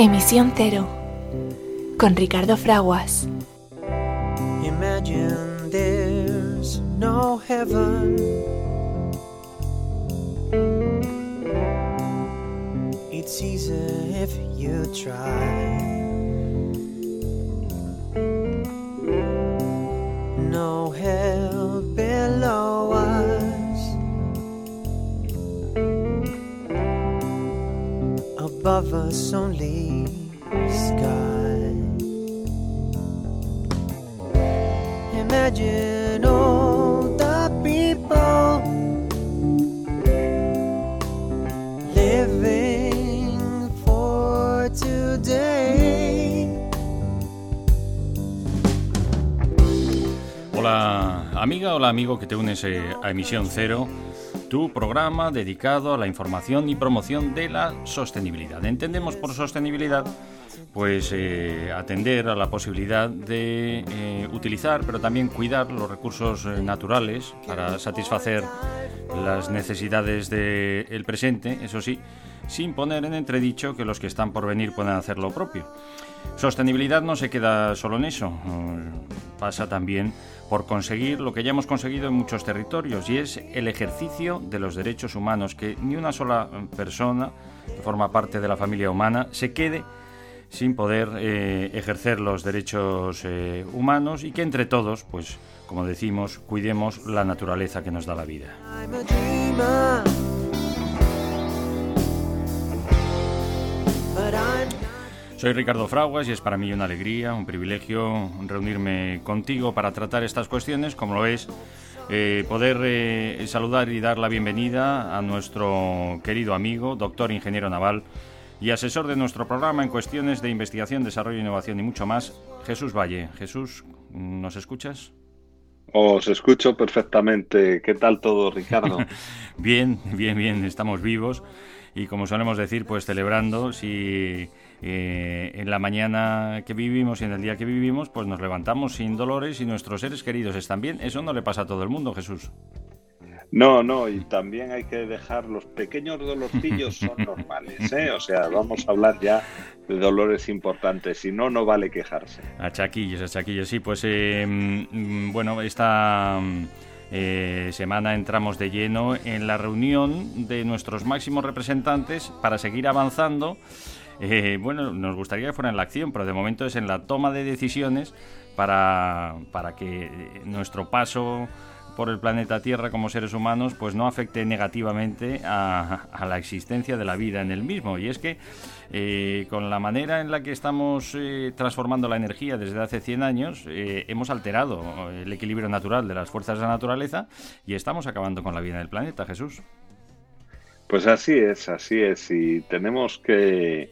Emisión Cero con Ricardo Fraguas. Imagine there's no heaven. It's easy if you try. No hell below us. Above us only Hola amiga, hola amigo que te unes eh, a Emisión Cero, tu programa dedicado a la información y promoción de la sostenibilidad. Entendemos por sostenibilidad pues eh, atender a la posibilidad de eh, utilizar, pero también cuidar los recursos eh, naturales para satisfacer las necesidades del presente, eso sí, sin poner en entredicho que los que están por venir puedan hacer lo propio. Sostenibilidad no se queda solo en eso, mm, pasa también por conseguir lo que ya hemos conseguido en muchos territorios y es el ejercicio de los derechos humanos, que ni una sola persona que forma parte de la familia humana se quede sin poder eh, ejercer los derechos eh, humanos y que entre todos, pues como decimos, cuidemos la naturaleza que nos da la vida. Soy Ricardo Fraguas y es para mí una alegría, un privilegio reunirme contigo para tratar estas cuestiones, como lo es eh, poder saludar y dar la bienvenida a nuestro querido amigo, doctor ingeniero naval y asesor de nuestro programa en cuestiones de investigación, desarrollo, innovación y mucho más, Jesús Valle. Jesús, ¿nos escuchas? Os escucho perfectamente. ¿Qué tal todo, Ricardo? Bien, bien, bien, estamos vivos y como solemos decir, pues celebrando si eh, en la mañana que vivimos y en el día que vivimos, pues nos levantamos sin dolores y nuestros seres queridos están bien. Eso no le pasa a todo el mundo, Jesús. No, no, y también hay que dejar los pequeños dolorcillos son normales, ¿eh? O sea, vamos a hablar ya de dolores importantes, si no, no vale quejarse. A chaquillos, a chaquillos, sí, pues eh, mm, bueno, esta mm, eh, semana entramos de lleno en la reunión de nuestros máximos representantes para seguir avanzando. Eh, bueno, nos gustaría que fuera en la acción, pero de momento es en la toma de decisiones para, para que eh, nuestro paso por el planeta Tierra como seres humanos pues no afecte negativamente a, la existencia de la vida en el mismo. Y es que eh, con la manera en la que estamos eh, transformando la energía desde hace 100 años, eh, hemos alterado el equilibrio natural de las fuerzas de la naturaleza y estamos acabando con la vida del planeta, Jesús. Pues así es, así es, y tenemos que,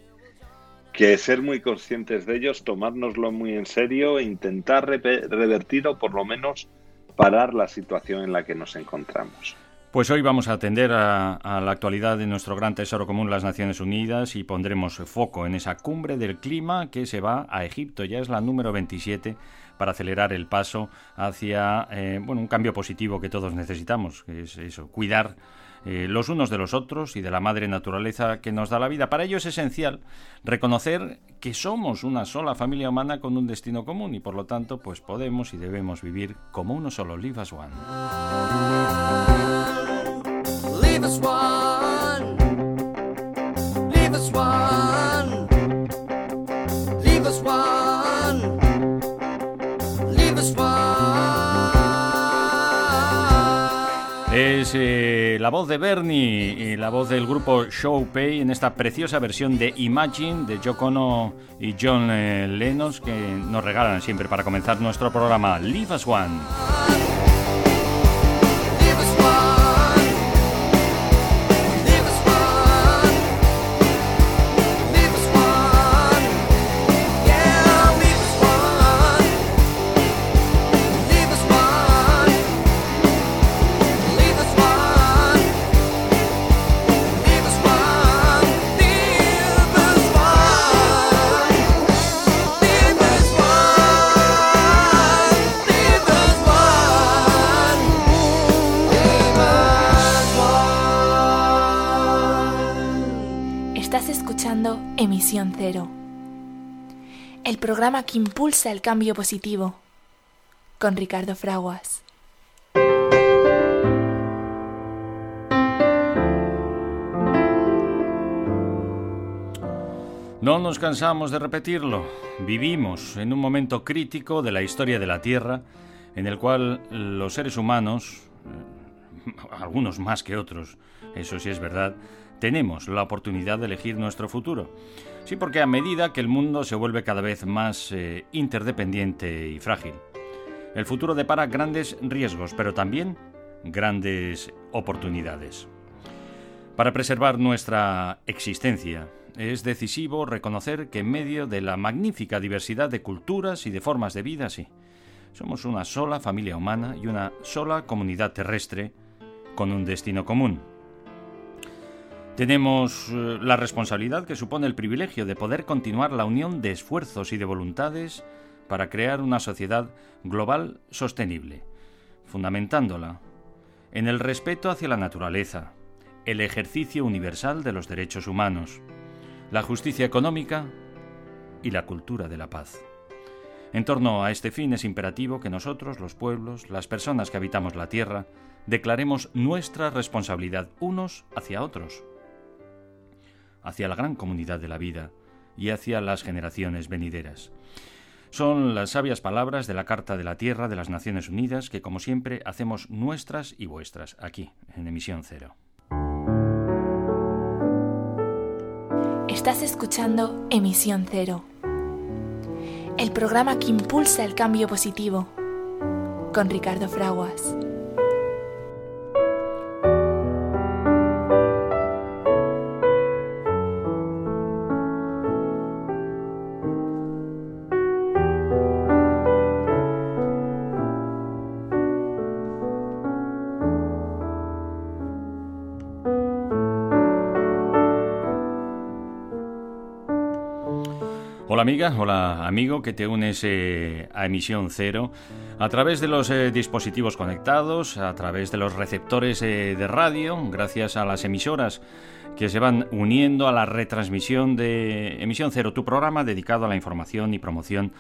que ser muy conscientes de ellos, tomárnoslo muy en serio e intentar revertir o por lo menos parar la situación en la que nos encontramos. Pues hoy vamos a atender a, la actualidad de nuestro gran tesoro común, las Naciones Unidas, y pondremos foco en esa cumbre del clima que se va a Egipto. Ya es la número 27 para acelerar el paso hacia eh, bueno, un cambio positivo que todos necesitamos, que es eso, cuidar eh, los unos de los otros y de la madre naturaleza que nos da la vida. Para ello es esencial reconocer que somos una sola familia humana con un destino común y por lo tanto pues podemos y debemos vivir como uno solo. Live as one. Leave us one. Leave us one. Leave us one. Leave us one. Es eh, la voz de Bernie y la voz del grupo Show Pay en esta preciosa versión de Imagine de Yoko Ono y John eh, Lennon que nos regalan siempre para comenzar nuestro programa Leave Us One. El programa que impulsa el cambio positivo, con Ricardo Fraguas. No nos cansamos de repetirlo. Vivimos en un momento crítico de la historia de la Tierra en el cual los seres humanos, eh, algunos más que otros, eso sí es verdad, tenemos la oportunidad de elegir nuestro futuro. Sí, porque a medida que el mundo se vuelve cada vez más eh, interdependiente y frágil, el futuro depara grandes riesgos, pero también grandes oportunidades. Para preservar nuestra existencia, es decisivo reconocer que en medio de la magnífica diversidad de culturas y de formas de vida, sí, somos una sola familia humana y una sola comunidad terrestre con un destino común. Tenemos eh, la responsabilidad que supone el privilegio de poder continuar la unión de esfuerzos y de voluntades para crear una sociedad global sostenible, fundamentándola en el respeto hacia la naturaleza, el ejercicio universal de los derechos humanos, la justicia económica y la cultura de la paz. En torno a este fin es imperativo que nosotros, los pueblos, las personas que habitamos la tierra, declaremos nuestra responsabilidad unos hacia otros, hacia la gran comunidad de la vida y hacia las generaciones venideras. Son las sabias palabras de la Carta de la Tierra de las Naciones Unidas que, como siempre, hacemos nuestras y vuestras aquí, en Emisión Cero. Estás escuchando Emisión Cero, el programa que impulsa el cambio positivo, con Ricardo Fraguas. Hola amiga, hola amigo que te unes eh, a Emisión Cero a través de los eh, dispositivos conectados, a través de los receptores eh, de radio, gracias a las emisoras que se van uniendo a la retransmisión de Emisión Cero, tu programa dedicado a la información y promoción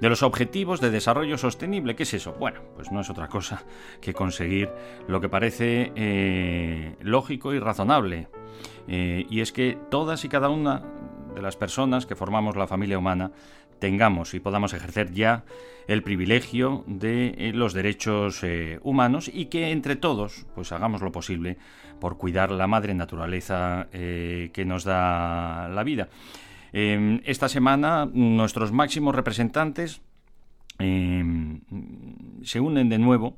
de los objetivos de desarrollo sostenible. ¿Qué es eso? Bueno, pues no es otra cosa que conseguir lo que parece eh, lógico y razonable. Eh, y es que todas y cada una de las personas que formamos la familia humana tengamos y podamos ejercer ya el privilegio de eh, los derechos eh, humanos y que entre todos pues hagamos lo posible por cuidar la madre naturaleza eh, que nos da la vida. Eh, esta semana nuestros máximos representantes eh, se unen de nuevo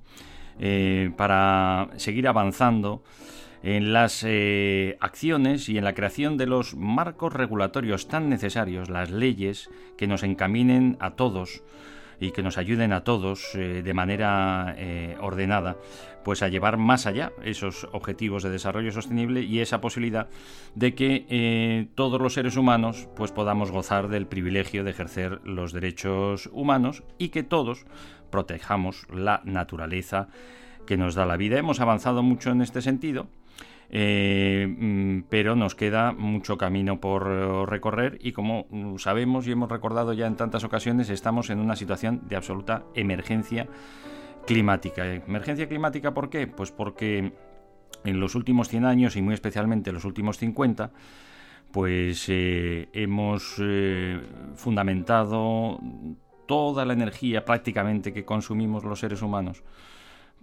para seguir avanzando en las eh, acciones y en la creación de los marcos regulatorios tan necesarios, las leyes que nos encaminen a todos y que nos ayuden a todos eh, de manera eh, ordenada pues a llevar más allá esos objetivos de desarrollo sostenible y esa posibilidad de que eh, todos los seres humanos pues podamos gozar del privilegio de ejercer los derechos humanos y que todos protejamos la naturaleza que nos da la vida. Hemos avanzado mucho en este sentido. Eh, mm, pero nos queda mucho camino por recorrer y como sabemos y hemos recordado ya en tantas ocasiones, estamos en una situación de absoluta emergencia climática. ¿Emergencia climática por qué? Pues porque en los últimos 100 años y muy especialmente en los últimos 50, pues eh, hemos eh, fundamentado toda la energía prácticamente que consumimos los seres humanos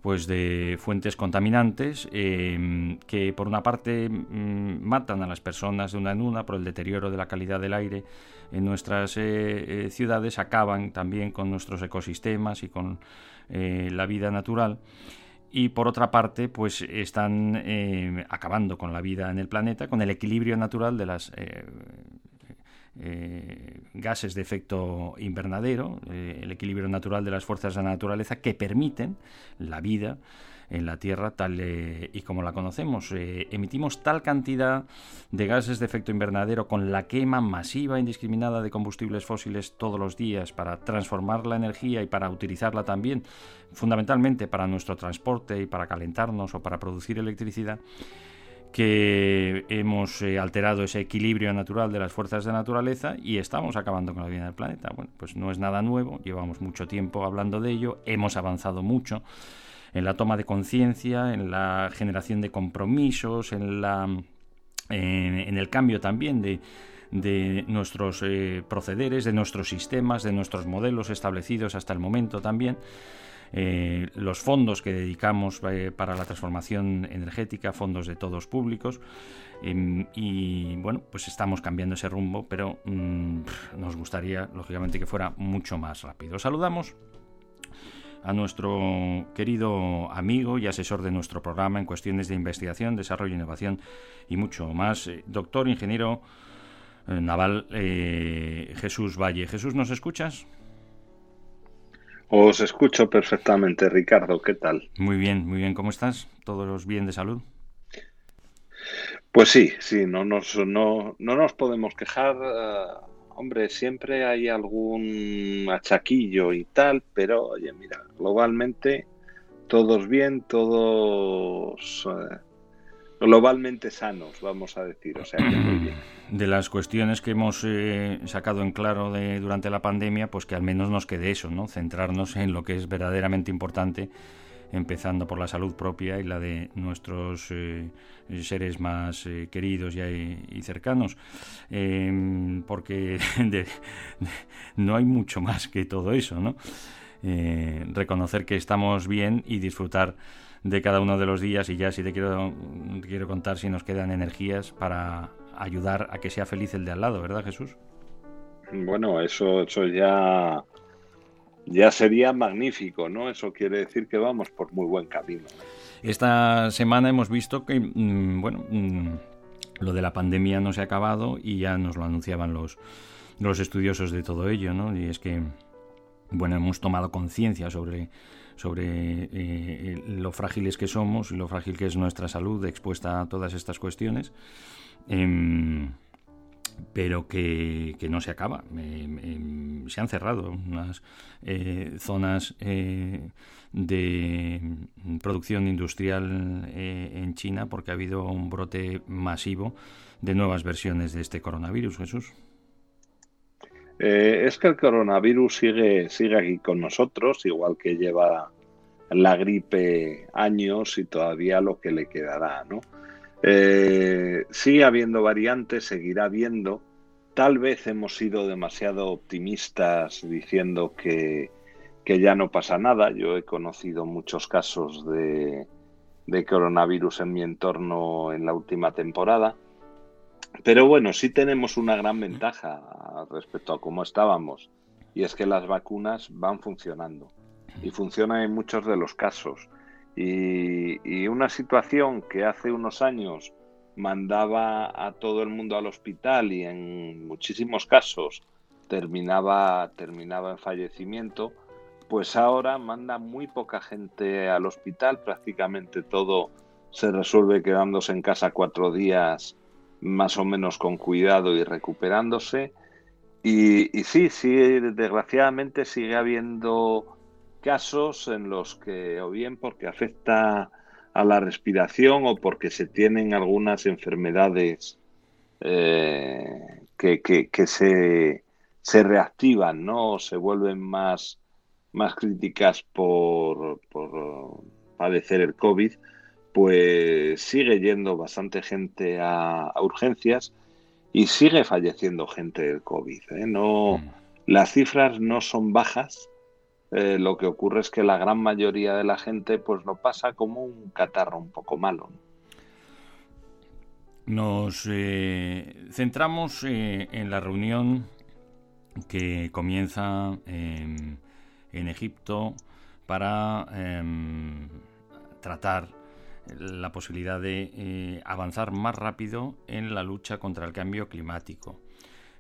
pues de fuentes contaminantes eh, que por una parte mm, matan a las personas de una en una por el deterioro de la calidad del aire en nuestras eh, eh, ciudades acaban también con nuestros ecosistemas y con la vida natural. Y por otra parte pues están acabando con la vida en el planeta con el equilibrio natural de las eh, gases de efecto invernadero, eh, el equilibrio natural de las fuerzas de la naturaleza que permiten la vida en la Tierra tal eh, y como la conocemos. Emitimos tal cantidad de gases de efecto invernadero con la quema masiva e indiscriminada de combustibles fósiles todos los días para transformar la energía y para utilizarla también fundamentalmente para nuestro transporte y para calentarnos o para producir electricidad que hemos eh, alterado ese equilibrio natural de las fuerzas de naturaleza y estamos acabando con la vida del planeta. Bueno, pues no es nada nuevo, llevamos mucho tiempo hablando de ello, hemos avanzado mucho en la toma de conciencia, en la generación de compromisos, en la en, el cambio también de, de nuestros eh, procederes, de nuestros sistemas, de nuestros modelos establecidos hasta el momento también. Eh, los fondos que dedicamos eh, para la transformación energética, fondos de todos públicos. em, y bueno, pues estamos cambiando ese rumbo, pero mm, nos gustaría, lógicamente, que fuera mucho más rápido. Saludamos a nuestro querido amigo y asesor de nuestro programa en cuestiones de investigación, desarrollo, innovación y mucho más, eh, doctor ingeniero naval Jesús Valle. Jesús, ¿nos escuchas? Os escucho perfectamente, Ricardo. ¿Qué tal? Muy bien, muy bien. ¿Cómo estás? ¿Todos bien de salud? Pues sí, sí, no nos, no, no nos podemos quejar. eh, hombre, siempre hay algún achaquillo y tal, pero oye, mira, globalmente todos bien, todos eh, globalmente sanos, vamos a decir. O sea que muy bien. De las cuestiones que hemos eh, sacado en claro de, durante la pandemia, pues que al menos nos quede eso, ¿no? Centrarnos en lo que es verdaderamente importante, empezando por la salud propia y la de nuestros eh, seres más eh, queridos y, y cercanos. Eh, porque no hay mucho más que todo eso, ¿no? Eh, reconocer que estamos bien y disfrutar de cada uno de los días y ya si te quiero, quiero contar si nos quedan energías para ayudar a que sea feliz el de al lado, ¿verdad Jesús? Bueno, eso, eso ya, ya sería magnífico, ¿no? Eso quiere decir que vamos por muy buen camino. Esta semana hemos visto que, mm, bueno, mm, lo de la pandemia no se ha acabado y ya nos lo anunciaban los, los estudiosos de todo ello, ¿no? Y es que, bueno, hemos tomado conciencia sobre, sobre eh, lo frágiles que somos y lo frágil que es nuestra salud expuesta a todas estas cuestiones. Em, pero que, que no se acaba. Em, em, se han cerrado unas eh, zonas eh, de producción industrial eh, en China porque ha habido un brote masivo de nuevas versiones de este coronavirus, Jesús. Eh, es que el coronavirus sigue, sigue aquí con nosotros, igual que lleva la gripe años y todavía lo que le quedará, ¿no? Eh, sigue habiendo variantes, seguirá habiendo. Tal vez hemos sido demasiado optimistas diciendo que, que ya no pasa nada. Yo he conocido muchos casos de, de coronavirus en mi entorno en la última temporada. Pero bueno, sí tenemos una gran ventaja respecto a cómo estábamos, y es que las vacunas van funcionando y funcionan en muchos de los casos. Y, una situación que hace unos años mandaba a todo el mundo al hospital y en muchísimos casos terminaba, terminaba en fallecimiento, pues ahora manda muy poca gente al hospital, prácticamente todo se resuelve quedándose en casa cuatro días más o menos con cuidado y recuperándose. Y, y sí, sí, desgraciadamente sigue habiendo casos en los que, o bien porque afecta a la respiración o porque se tienen algunas enfermedades eh, que, que, que se, se reactivan, ¿no? O se vuelven más, más críticas por, por padecer el COVID, pues sigue yendo bastante gente a, a urgencias y sigue falleciendo gente del COVID. ¿eh? No, Mm. las cifras no son bajas. Eh, lo que ocurre es que la gran mayoría de la gente pues lo pasa como un catarro un poco malo. ¿no? Nos eh, centramos eh, en la reunión que comienza em, en Egipto para em, tratar la posibilidad de avanzar más rápido en la lucha contra el cambio climático,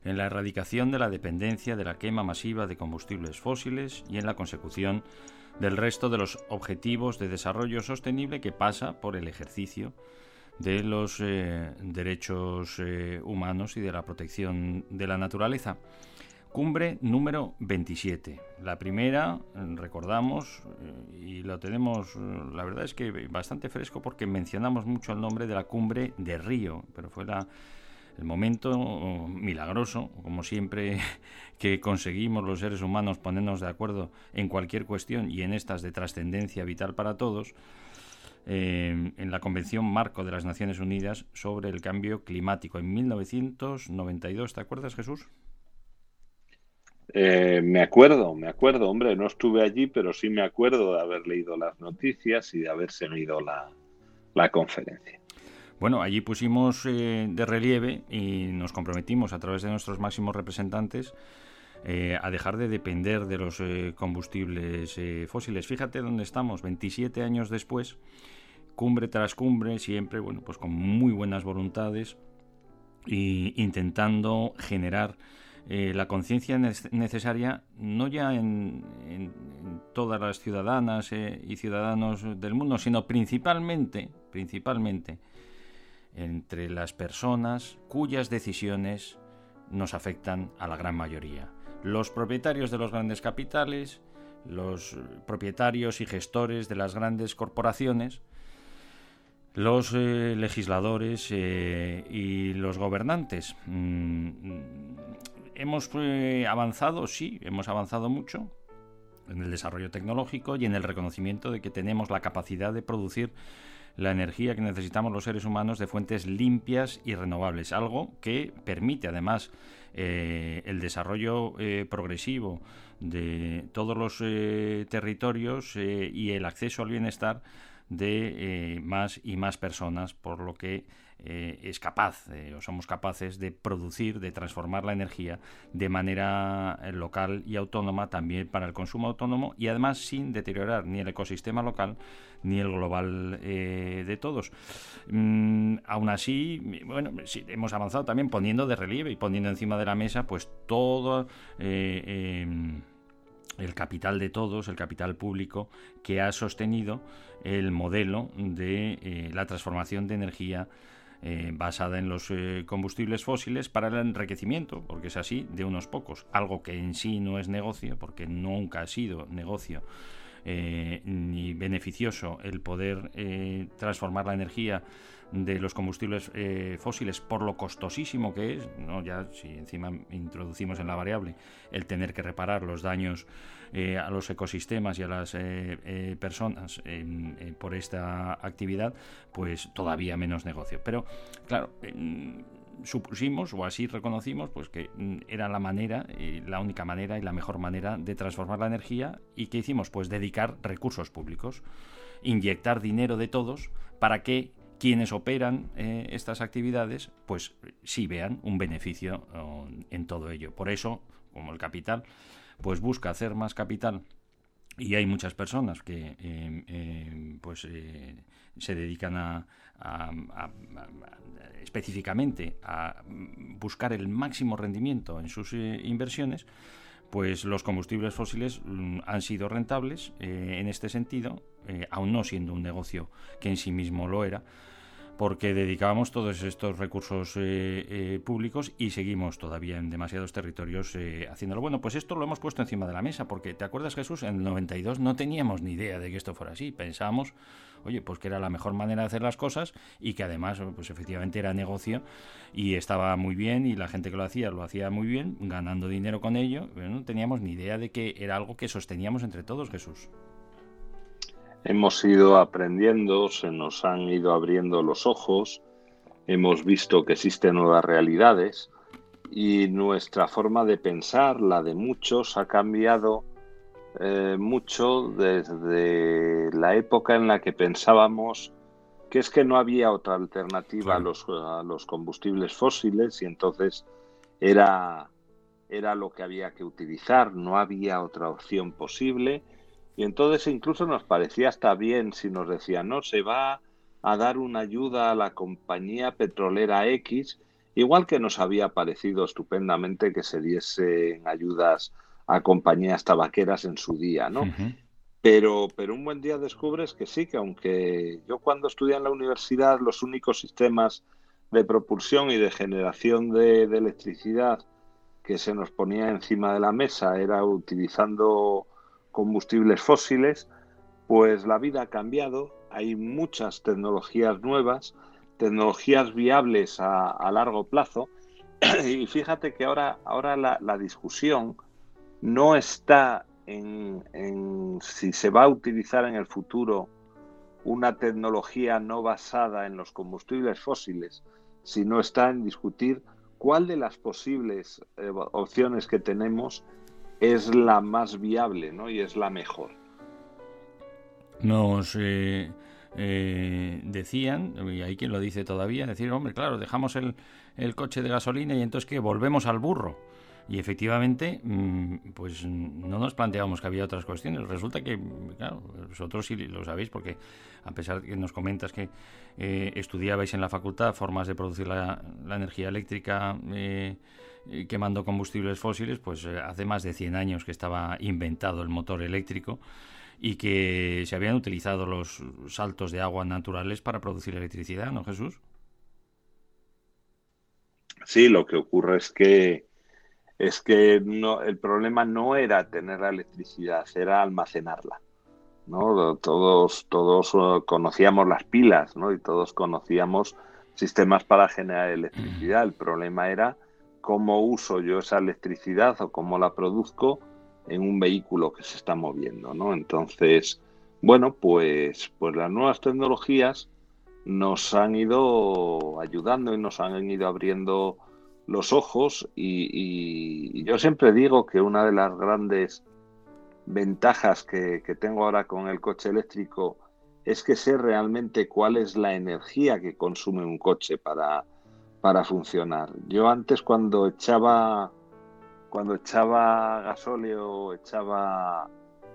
en la erradicación de la dependencia de la quema masiva de combustibles fósiles y en la consecución del resto de los objetivos de desarrollo sostenible que pasa por el ejercicio de los eh, derechos eh, humanos y de la protección de la naturaleza. Cumbre número 27. La primera, recordamos, eh, y lo tenemos, la verdad es que bastante fresco porque mencionamos mucho el nombre de la cumbre de Río, pero fue la, el momento milagroso, como siempre, que conseguimos los seres humanos ponernos de acuerdo en cualquier cuestión y en estas de trascendencia vital para todos, eh, en la Convención Marco de las Naciones Unidas sobre el Cambio Climático en 1992. ¿Te acuerdas, Jesús? Eh, me acuerdo, me acuerdo, hombre, no estuve allí, pero sí me acuerdo de haber leído las noticias y de haber seguido la, la conferencia. Bueno, allí pusimos eh, de relieve y nos comprometimos a través de nuestros máximos representantes eh, a dejar de depender de los eh, combustibles fósiles. Fíjate dónde estamos, 27 años después, cumbre tras cumbre, siempre, bueno, pues con muy buenas voluntades y intentando generar la conciencia nece- necesaria no ya en, todas las ciudadanas y ciudadanos del mundo, sino principalmente, principalmente entre las personas cuyas decisiones nos afectan a la gran mayoría. Los propietarios de los grandes capitales, los propietarios y gestores de las grandes corporaciones, los eh, legisladores eh, y los gobernantes. Mm, hemos eh, avanzado, sí, hemos avanzado mucho en el desarrollo tecnológico y en el reconocimiento de que tenemos la capacidad de producir la energía que necesitamos los seres humanos de fuentes limpias y renovables, algo que permite además eh, el desarrollo eh, progresivo de todos los eh, territorios y el acceso al bienestar de más y más personas, por lo que eh, es capaz eh, o somos capaces de producir, de transformar la energía de manera eh, local y autónoma también para el consumo autónomo y además sin deteriorar ni el ecosistema local ni el global de todos. Mm, aún así, bueno, hemos avanzado también poniendo de relieve y poniendo encima de la mesa pues todo em, el capital de todos, el capital público que ha sostenido el modelo de la transformación de energía eh, basada en los eh, combustibles fósiles para el enriquecimiento, porque es así, de unos pocos. Algo que en sí no es negocio, porque nunca ha sido negocio eh, ni beneficioso el poder transformar la energía de los combustibles eh, fósiles por lo costosísimo que es, ¿no? ya si encima introducimos en la variable el tener que reparar los daños eh, a los ecosistemas y a las eh, personas por esta actividad, pues todavía menos negocio. Pero claro, supusimos o así reconocimos pues que mm, era la manera, la única manera y la mejor manera de transformar la energía y que hicimos pues dedicar recursos públicos, inyectar dinero de todos para que quienes operan eh, estas actividades pues sí vean un beneficio oh, en todo ello. Por eso, como el capital pues busca hacer más capital y hay muchas personas que eh, eh, pues eh, se dedican a, a- a- específicamente a buscar el máximo rendimiento en sus eh, inversiones pues los combustibles fósiles mm, han sido rentables eh, en este sentido, eh, aún no siendo un negocio que en sí mismo lo era, porque dedicábamos todos estos recursos eh, eh, públicos y seguimos todavía en demasiados territorios eh, haciéndolo. Bueno, pues esto lo hemos puesto encima de la mesa, porque ¿te acuerdas Jesús? En el 92 no teníamos ni idea de que esto fuera así. Pensábamos, oye, pues que era la mejor manera de hacer las cosas y que además, pues efectivamente era negocio y estaba muy bien y la gente que lo hacía lo hacía muy bien, ganando dinero con ello. Pero no teníamos ni idea de que era algo que sosteníamos entre todos, Jesús. Hemos ido aprendiendo, se nos han ido abriendo los ojos, hemos visto que existen nuevas realidades y nuestra forma de pensar, la de muchos, ha cambiado eh, mucho desde la época en la que pensábamos que es que no había otra alternativa a, los, a los combustibles fósiles y entonces era, era lo que había que utilizar, no había otra opción posible. Y entonces incluso nos parecía hasta bien si nos decían, no, se va a dar una ayuda a la compañía petrolera X, igual que nos había parecido estupendamente que se diesen ayudas a compañías tabaqueras en su día, ¿no? Pero, pero un buen día descubres que sí, que aunque yo cuando estudié en la universidad los únicos sistemas de propulsión y de generación de, de electricidad que se nos ponía encima de la mesa era utilizando combustibles fósiles, pues la vida ha cambiado, hay muchas tecnologías nuevas, tecnologías viables a, largo plazo, y fíjate que ahora, ahora la, discusión no está en, en si se va a utilizar en el futuro una tecnología no basada en los combustibles fósiles, sino está en discutir cuál de las posibles eh, opciones que tenemos es la más viable ¿no? y es la mejor. Nos eh, eh, decían, y hay quien lo dice todavía, decir, hombre, claro, dejamos el, el coche de gasolina y entonces que volvemos al burro. Y efectivamente, mm, pues no nos planteábamos que había otras cuestiones. Resulta que, claro, vosotros sí lo sabéis, porque a pesar de que nos comentas que eh, estudiabais en la facultad formas de producir la, energía eléctrica eh, eh, quemando combustibles fósiles, pues eh, hace más de 100 años que estaba inventado el motor eléctrico y que se habían utilizado los saltos de agua naturales para producir electricidad, ¿no, Jesús? Sí, lo que ocurre es que es que el problema no era tener la electricidad, era almacenarla. ¿no? Todos, todos uh, conocíamos las pilas, ¿no? Y todos conocíamos sistemas para generar electricidad. El problema era cómo uso yo esa electricidad o cómo la produzco en un vehículo que se está moviendo, ¿no? Entonces, bueno, pues, pues las nuevas tecnologías nos han ido ayudando y nos han ido abriendo los ojos y, yo siempre digo que una de las grandes ventajas que, tengo ahora con el coche eléctrico es que sé realmente cuál es la energía que consume un coche para, para funcionar. Yo antes cuando echaba cuando echaba gasóleo, echaba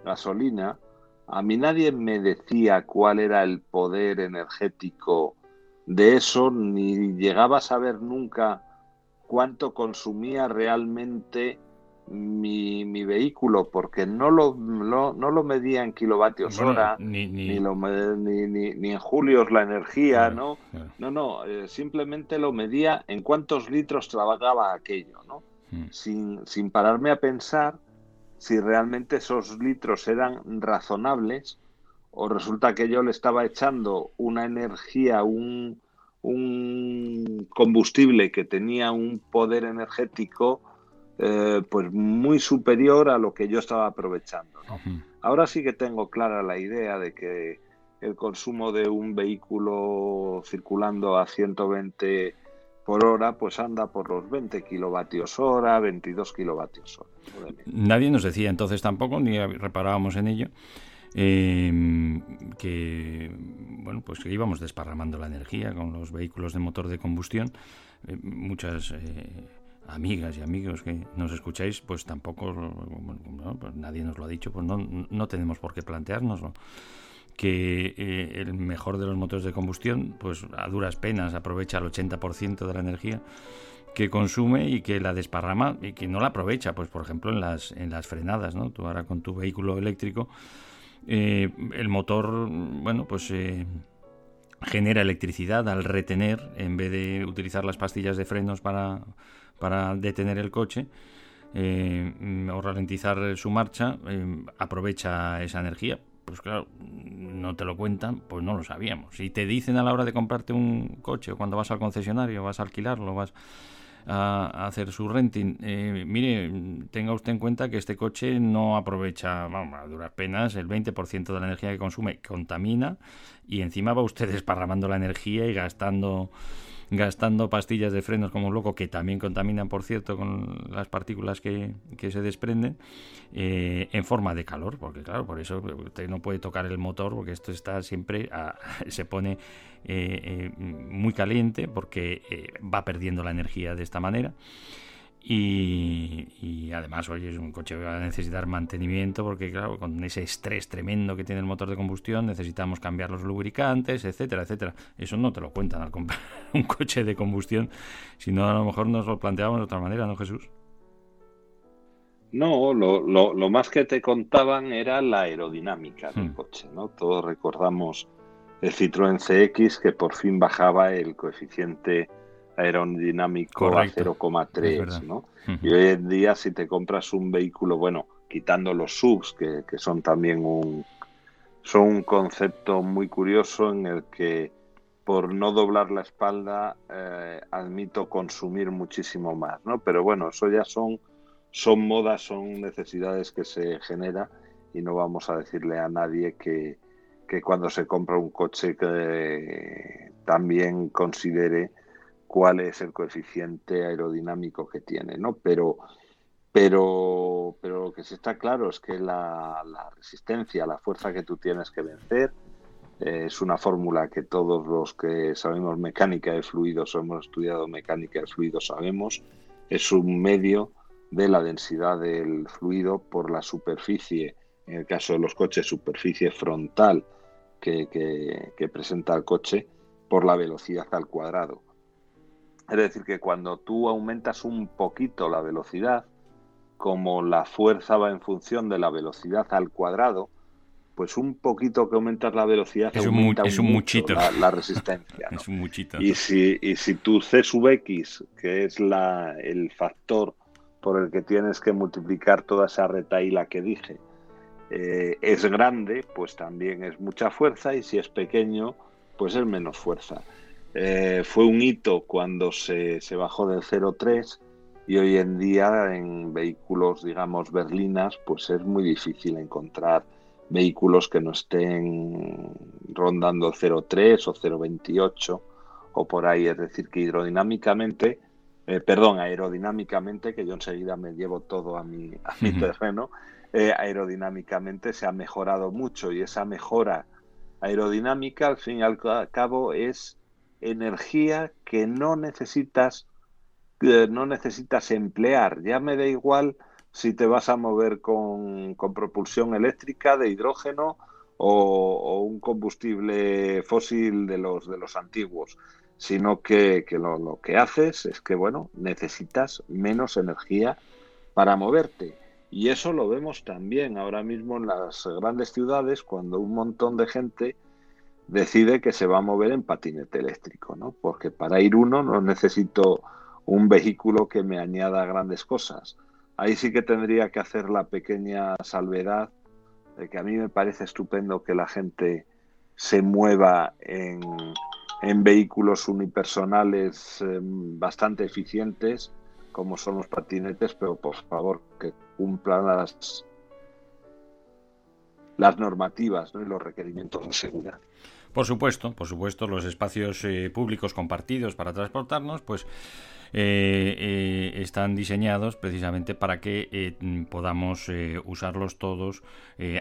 gasolina, a mí nadie me decía cuál era el poder energético de eso, ni llegaba a saber nunca cuánto consumía realmente mi, mi vehículo, porque no lo, no, no lo medía en kilovatios Bueno, hora, ni- ni, ni- lo ni, ni, en julios la energía, Claro, ¿no? claro. No, no, eh, simplemente lo medía en cuántos litros trabajaba aquello, ¿no? Mm. Sin, sin pararme a pensar si realmente esos litros eran razonables o resulta que yo le estaba echando una energía, un, un combustible que tenía un poder energético eh, pues muy superior a lo que yo estaba aprovechando, ¿no? Ahora sí que tengo clara la idea de que el consumo de un vehículo circulando a 120 por hora, pues anda por los 20 kilovatios hora, 22 kilovatios hora. Nadie nos decía entonces tampoco, ni reparábamos en ello, eh, que bueno, pues que íbamos desparramando la energía con los vehículos de motor de combustión. Eh, muchas eh, amigas y amigos que nos escucháis, pues tampoco, pues nadie nos lo ha dicho, pues no, no tenemos por qué planteárnoslo que eh, el mejor de los motores de combustión, pues a duras penas aprovecha el 80% de la energía que consume y que la desparrama y que no la aprovecha, pues por ejemplo en las, en las frenadas, ¿no? Tú ahora con tu vehículo eléctrico, eh, el motor, bueno, pues eh, genera electricidad al retener, en vez de utilizar las pastillas de frenos para, para detener el coche, eh, o ralentizar su marcha, eh, aprovecha esa energía. Pues claro, no te lo cuentan, pues no lo sabíamos. Si te dicen a la hora de comprarte un coche o cuando vas al concesionario, vas a alquilarlo, vas a, a hacer su renting, eh, mire, tenga usted en cuenta que este coche no aprovecha, vamos, a duras penas, el 20% de la energía que consume, contamina y encima va usted desparramando la energía y gastando gastando pastillas de frenos como un loco, que también contaminan, por cierto, con las partículas que, que se desprenden, eh, en forma de calor, porque claro, por eso usted no puede tocar el motor, porque esto está siempre, a- se pone eh, eh, muy caliente, porque va perdiendo la energía de esta manera. Y, y además, oye, es un coche que va a necesitar mantenimiento porque, claro, con ese estrés tremendo que tiene el motor de combustión, necesitamos cambiar los lubricantes, etcétera, etcétera. Eso no te lo cuentan al comprar un coche de combustión, sino a lo mejor nos lo planteamos de otra manera, ¿no, Jesús? No, lo, lo, lo más que te contaban era la aerodinámica del Hmm. coche, ¿no? Todos recordamos el Citroën CX que por fin bajaba el coeficiente aerodinámico Correcto. a Es 0,3, verdad. ¿no? Y hoy en día si te compras un vehículo, bueno, quitando los subs, que, que son también un, son un concepto muy curioso en el que por no doblar la espalda eh, admito consumir muchísimo más, ¿no? Pero bueno, eso ya son, son modas, son necesidades que se genera y no vamos a decirle a nadie que, que cuando se compra un coche que también considere cuál es el coeficiente aerodinámico que tiene, ¿no? Pero, pero, pero lo que sí está claro es que la, resistencia, la fuerza que tú tienes que vencer, eh, es una fórmula que todos los que sabemos mecánica de fluidos o hemos estudiado mecánica de fluidos sabemos, es un medio de la densidad del fluido por la superficie, en el caso de los coches, superficie frontal que presenta el coche, por la velocidad al cuadrado. Es decir, que cuando tú aumentas un poquito la velocidad, como la fuerza va en función de la velocidad al cuadrado, pues un poquito que aumentas la velocidad Es un mu- aumenta es un mucho muchito. La, la resistencia. ¿no? Es un muchito. Y si, y si tu C sub X, que es la, el factor por el que tienes que multiplicar toda esa retaíla que dije, eh, es grande, pues también es mucha fuerza, y si es pequeño, pues es menos fuerza. Eh, fue un hito cuando se, se bajó del 0,3 y hoy en día en vehículos, digamos, berlinas, pues es muy difícil encontrar vehículos que no estén rondando el 0,3 o 0,28 o por ahí. Es decir, que hidrodinámicamente, eh, perdón, aerodinámicamente, que yo enseguida me llevo todo a mi, a mi terreno, eh, aerodinámicamente se ha mejorado mucho y esa mejora aerodinámica, al fin y al ca- cabo, es energía que no necesitas eh, no necesitas emplear. Ya me da igual si te vas a mover con, con propulsión eléctrica de hidrógeno o, o un combustible fósil de los, de los antiguos, sino que, que lo, lo que haces es que, bueno, necesitas menos energía para moverte. Y eso lo vemos también ahora mismo en las grandes ciudades cuando un montón de gente decide que se va a mover en patinete eléctrico, ¿no? Porque para ir uno no necesito un vehículo que me añada grandes cosas. Ahí sí que tendría que hacer la pequeña salvedad de que a mí me parece estupendo que la gente se mueva en, vehículos unipersonales eh, bastante eficientes, como son los patinetes, pero por favor que cumplan las, normativas ¿no? y los requerimientos de seguridad. Por supuesto, por supuesto, los espacios eh, públicos compartidos para transportarnos, pues eh, eh, están diseñados precisamente para que eh, podamos eh, usarlos todos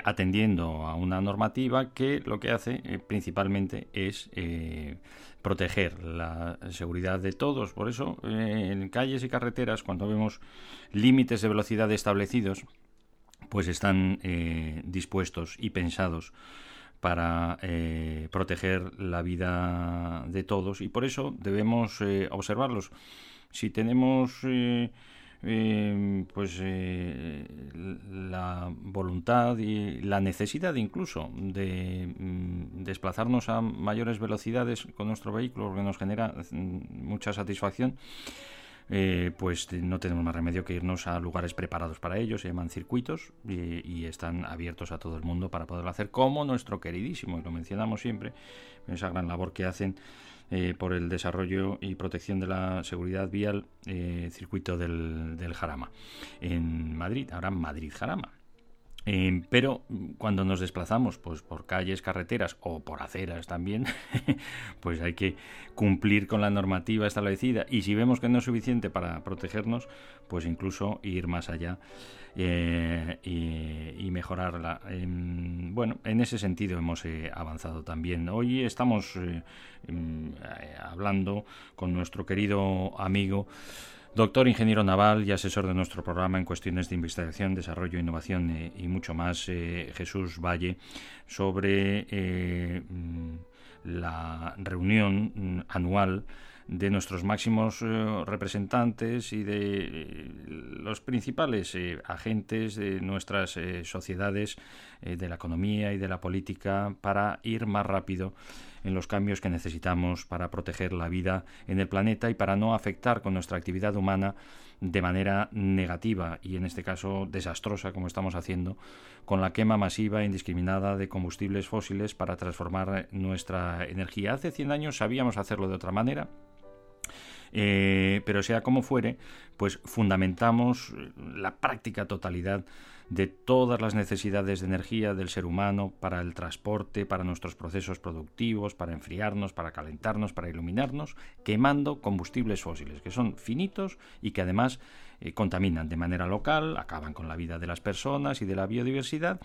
atendiendo a una normativa que lo que hace principalmente es proteger la seguridad de todos. Por eso, en calles y carreteras, cuando vemos límites de velocidad establecidos, pues están dispuestos y pensados para eh, proteger la vida de todos y por eso debemos eh, observarlos. Si tenemos eh, eh, pues eh, la voluntad y la necesidad incluso de mm, desplazarnos a mayores velocidades con nuestro vehículo, que nos genera mm, mucha satisfacción, eh, pues no tenemos más remedio que irnos a lugares preparados para ello, se llaman circuitos y, están abiertos a todo el mundo para poderlo hacer, como nuestro queridísimo, y lo mencionamos siempre, esa gran labor que hacen eh, por el desarrollo y protección de la seguridad vial, eh, circuito del, del Jarama, en Madrid, ahora Madrid-Jarama. Eh, pero cuando nos desplazamos pues por calles, carreteras o por aceras también, pues hay que cumplir con la normativa establecida y si vemos que no es suficiente para protegernos, pues incluso ir más allá eh, y, mejorarla. Eh, bueno, en ese sentido hemos eh, avanzado también. Hoy estamos eh, hablando con nuestro querido amigo Doctor ingeniero naval y asesor de nuestro programa en cuestiones de investigación, desarrollo, innovación eh, y mucho más, eh, Jesús Valle, sobre eh, la reunión mm, anual de nuestros máximos representantes y de los principales agentes de nuestras sociedades, de la economía y de la política, para ir más rápido en los cambios que necesitamos para proteger la vida en el planeta y para no afectar con nuestra actividad humana de manera negativa y en este caso desastrosa como estamos haciendo con la quema masiva e indiscriminada de combustibles fósiles para transformar nuestra energía. Hace 100 años sabíamos hacerlo de otra manera, eh, pero sea como fuere, pues fundamentamos la práctica totalidad de todas las necesidades de energía del ser humano para el transporte, para nuestros procesos productivos, para enfriarnos, para calentarnos, para iluminarnos, quemando combustibles fósiles, que son finitos y que además eh, contaminan de manera local, acaban con la vida de las personas y de la biodiversidad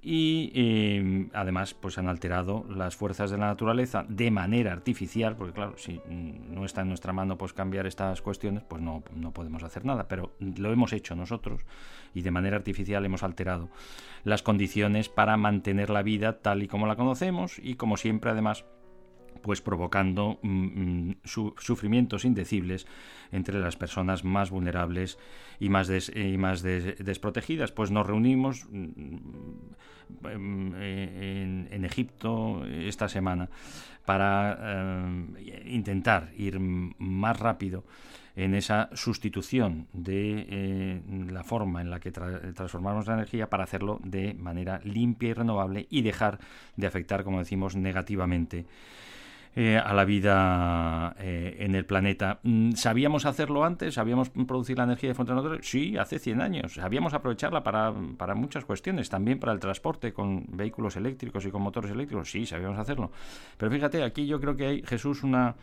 y eh, además pues han alterado las fuerzas de la naturaleza de manera artificial, porque claro, si no está en nuestra mano pues cambiar estas cuestiones, pues no, no podemos hacer nada, pero lo hemos hecho nosotros y de manera artificial hemos alterado las condiciones para mantener la vida tal y como la conocemos y como siempre además pues provocando mm, mm, su- sufrimientos indecibles entre las personas más vulnerables y más, y más des- desprotegidas. Pues nos reunimos mm, en, Egipto esta semana para eh, intentar ir más rápido en esa sustitución de eh, la forma en la que tra- transformamos la energía para hacerlo de manera limpia y renovable y dejar de afectar, como decimos, negativamente eh, a la vida eh, en el planeta. Mm, ¿Sabíamos hacerlo antes? ¿Sabíamos producir la energía de fuentes naturales? Sí, hace 100 años. Sabíamos aprovecharla para, para muchas cuestiones, también para el transporte con vehículos eléctricos y con motores eléctricos. Sí, sabíamos hacerlo. Pero fíjate, aquí yo creo que hay, Jesús, una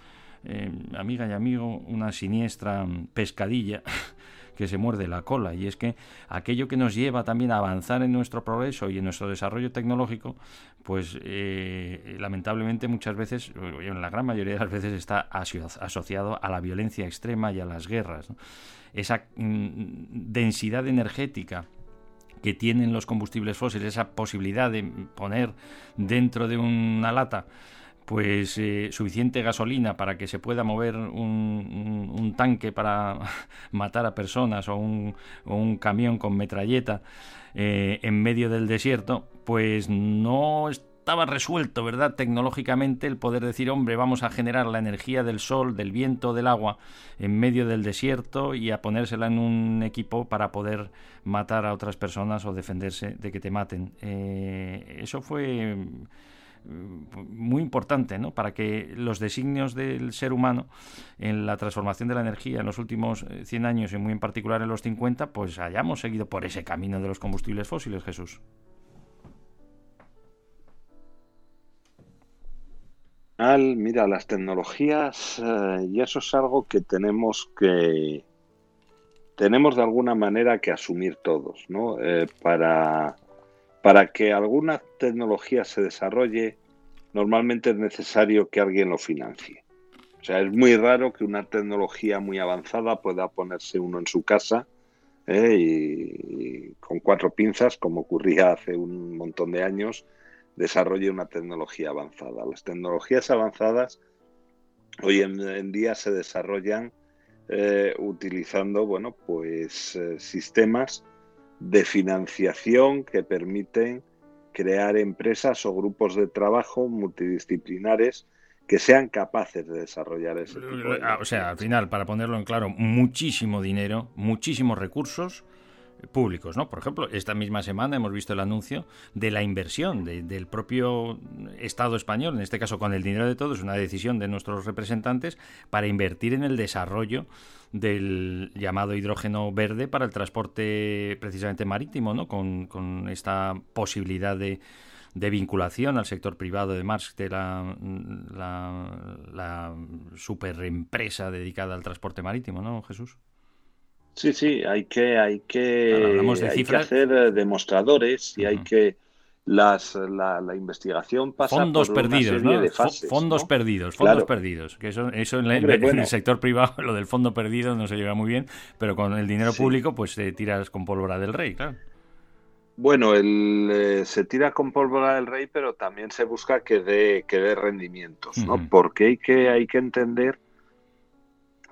eh, amiga y amigo, una siniestra mm, pescadilla que se muerde la cola. Y es que aquello que nos lleva también a avanzar en nuestro progreso y en nuestro desarrollo tecnológico pues eh, lamentablemente muchas veces en la gran mayoría de las veces está aso- asociado a la violencia extrema y a las guerras esa mm, densidad energética que tienen los combustibles fósiles, esa posibilidad de poner dentro de una lata pues eh, suficiente gasolina para que se pueda mover un, tanque para matar a personas o un, o un camión con metralleta eh, en medio del desierto, pues no estaba resuelto, ¿verdad? Tecnológicamente el poder decir, hombre, vamos a generar la energía del sol, del viento, del agua en medio del desierto y a ponérsela en un equipo para poder matar a otras personas o defenderse de que te maten. Eh, eso fue muy importante ¿no? para que los designios del ser humano en la transformación de la energía en los últimos eh, 100 años y muy en particular en los 50 pues hayamos seguido por ese camino de los combustibles fósiles Jesús Al, mira, las tecnologías, eh, y eso es algo que tenemos que, tenemos de alguna manera que asumir todos, ¿no? Eh, para, para que alguna tecnología se desarrolle, normalmente es necesario que alguien lo financie. O sea, es muy raro que una tecnología muy avanzada pueda ponerse uno en su casa ¿eh? y, con cuatro pinzas, como ocurría hace un montón de años, desarrolle una tecnología avanzada. Las tecnologías avanzadas hoy en, en día se desarrollan eh, utilizando, bueno, pues eh, sistemas de financiación que permiten crear empresas o grupos de trabajo multidisciplinares que sean capaces de desarrollar ese tipo de Ah, o sea al final para ponerlo en claro muchísimo dinero muchísimos recursos públicos, ¿no? Por ejemplo, esta misma semana hemos visto el anuncio de la inversión de- del propio Estado español, en este caso con el dinero de todos, una decisión de nuestros representantes para invertir en el desarrollo del llamado hidrógeno verde para el transporte precisamente marítimo, ¿no? Con, con esta posibilidad de, de vinculación al sector privado de Marx, de la, la, la superempresa dedicada al transporte marítimo, ¿no, Jesús? Sí, sí, hay que, hay que, de hay que hacer eh, demostradores y hay que las, la, la investigación pasa fondos por una perdidos, serie ¿no? de Fo- fases, fondos ¿no? perdidos, fondos Claro. perdidos. Que eso, eso en, la- Hombre, en bueno. el sector privado, lo del fondo perdido no se lleva muy bien, pero con el dinero Sí. público, pues te tiras con pólvora del rey, claro. Bueno, el, eh, se tira con pólvora del rey, pero también se busca que dé, que dé rendimientos, ¿no? Porque hay que, hay que entender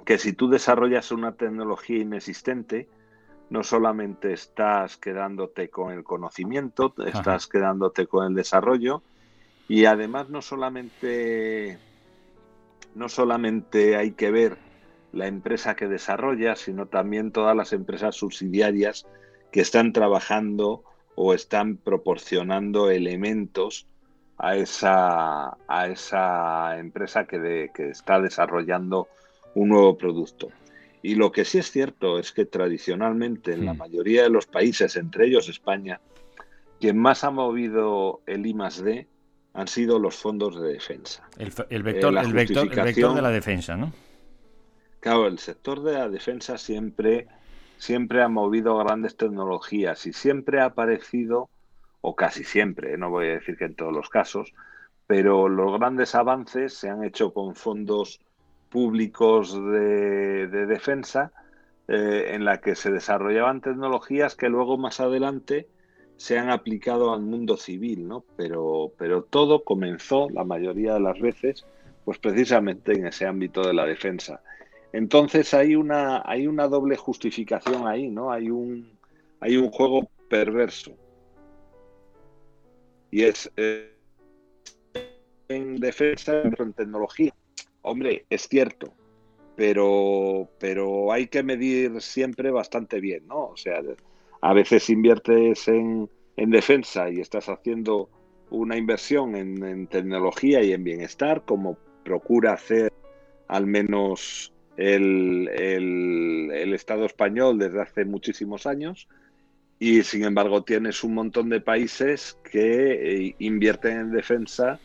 que si tú desarrollas una tecnología inexistente, no solamente estás quedándote con el conocimiento, estás quedándote con el desarrollo Y además no solamente, no solamente hay que ver la empresa que desarrolla, sino también todas las empresas subsidiarias que están trabajando o están proporcionando elementos a esa, a esa empresa que, de- que está desarrollando un nuevo producto. Y lo que sí es cierto es que tradicionalmente en la mayoría de los países, entre ellos España, quien más ha movido el I más D han sido los fondos de defensa. El, vector, Eh, la el, vector, el vector justificación- de la defensa, ¿no? Claro, el sector de la defensa siempre, siempre ha movido grandes tecnologías y siempre ha aparecido, o casi siempre, no voy a decir que en todos los casos, pero los grandes avances se han hecho con fondos públicos de, de defensa eh, en la que se desarrollaban tecnologías que luego más adelante se han aplicado al mundo civil, ¿no? Pero, pero todo comenzó, la mayoría de las veces, pues precisamente en ese ámbito de la defensa. Entonces hay una, hay una doble justificación ahí, ¿no? Hay un, hay un juego perverso. Y es eh, en defensa, en tecnología. Hombre, es cierto, pero, pero hay que medir siempre bastante bien, ¿no? O sea, a veces inviertes en, en defensa y estás haciendo una inversión en, tecnología y en bienestar, como procura hacer al menos el, el- el Estado español desde hace muchísimos años. Y sin embargo tienes un montón de países que eh, invierten en defensa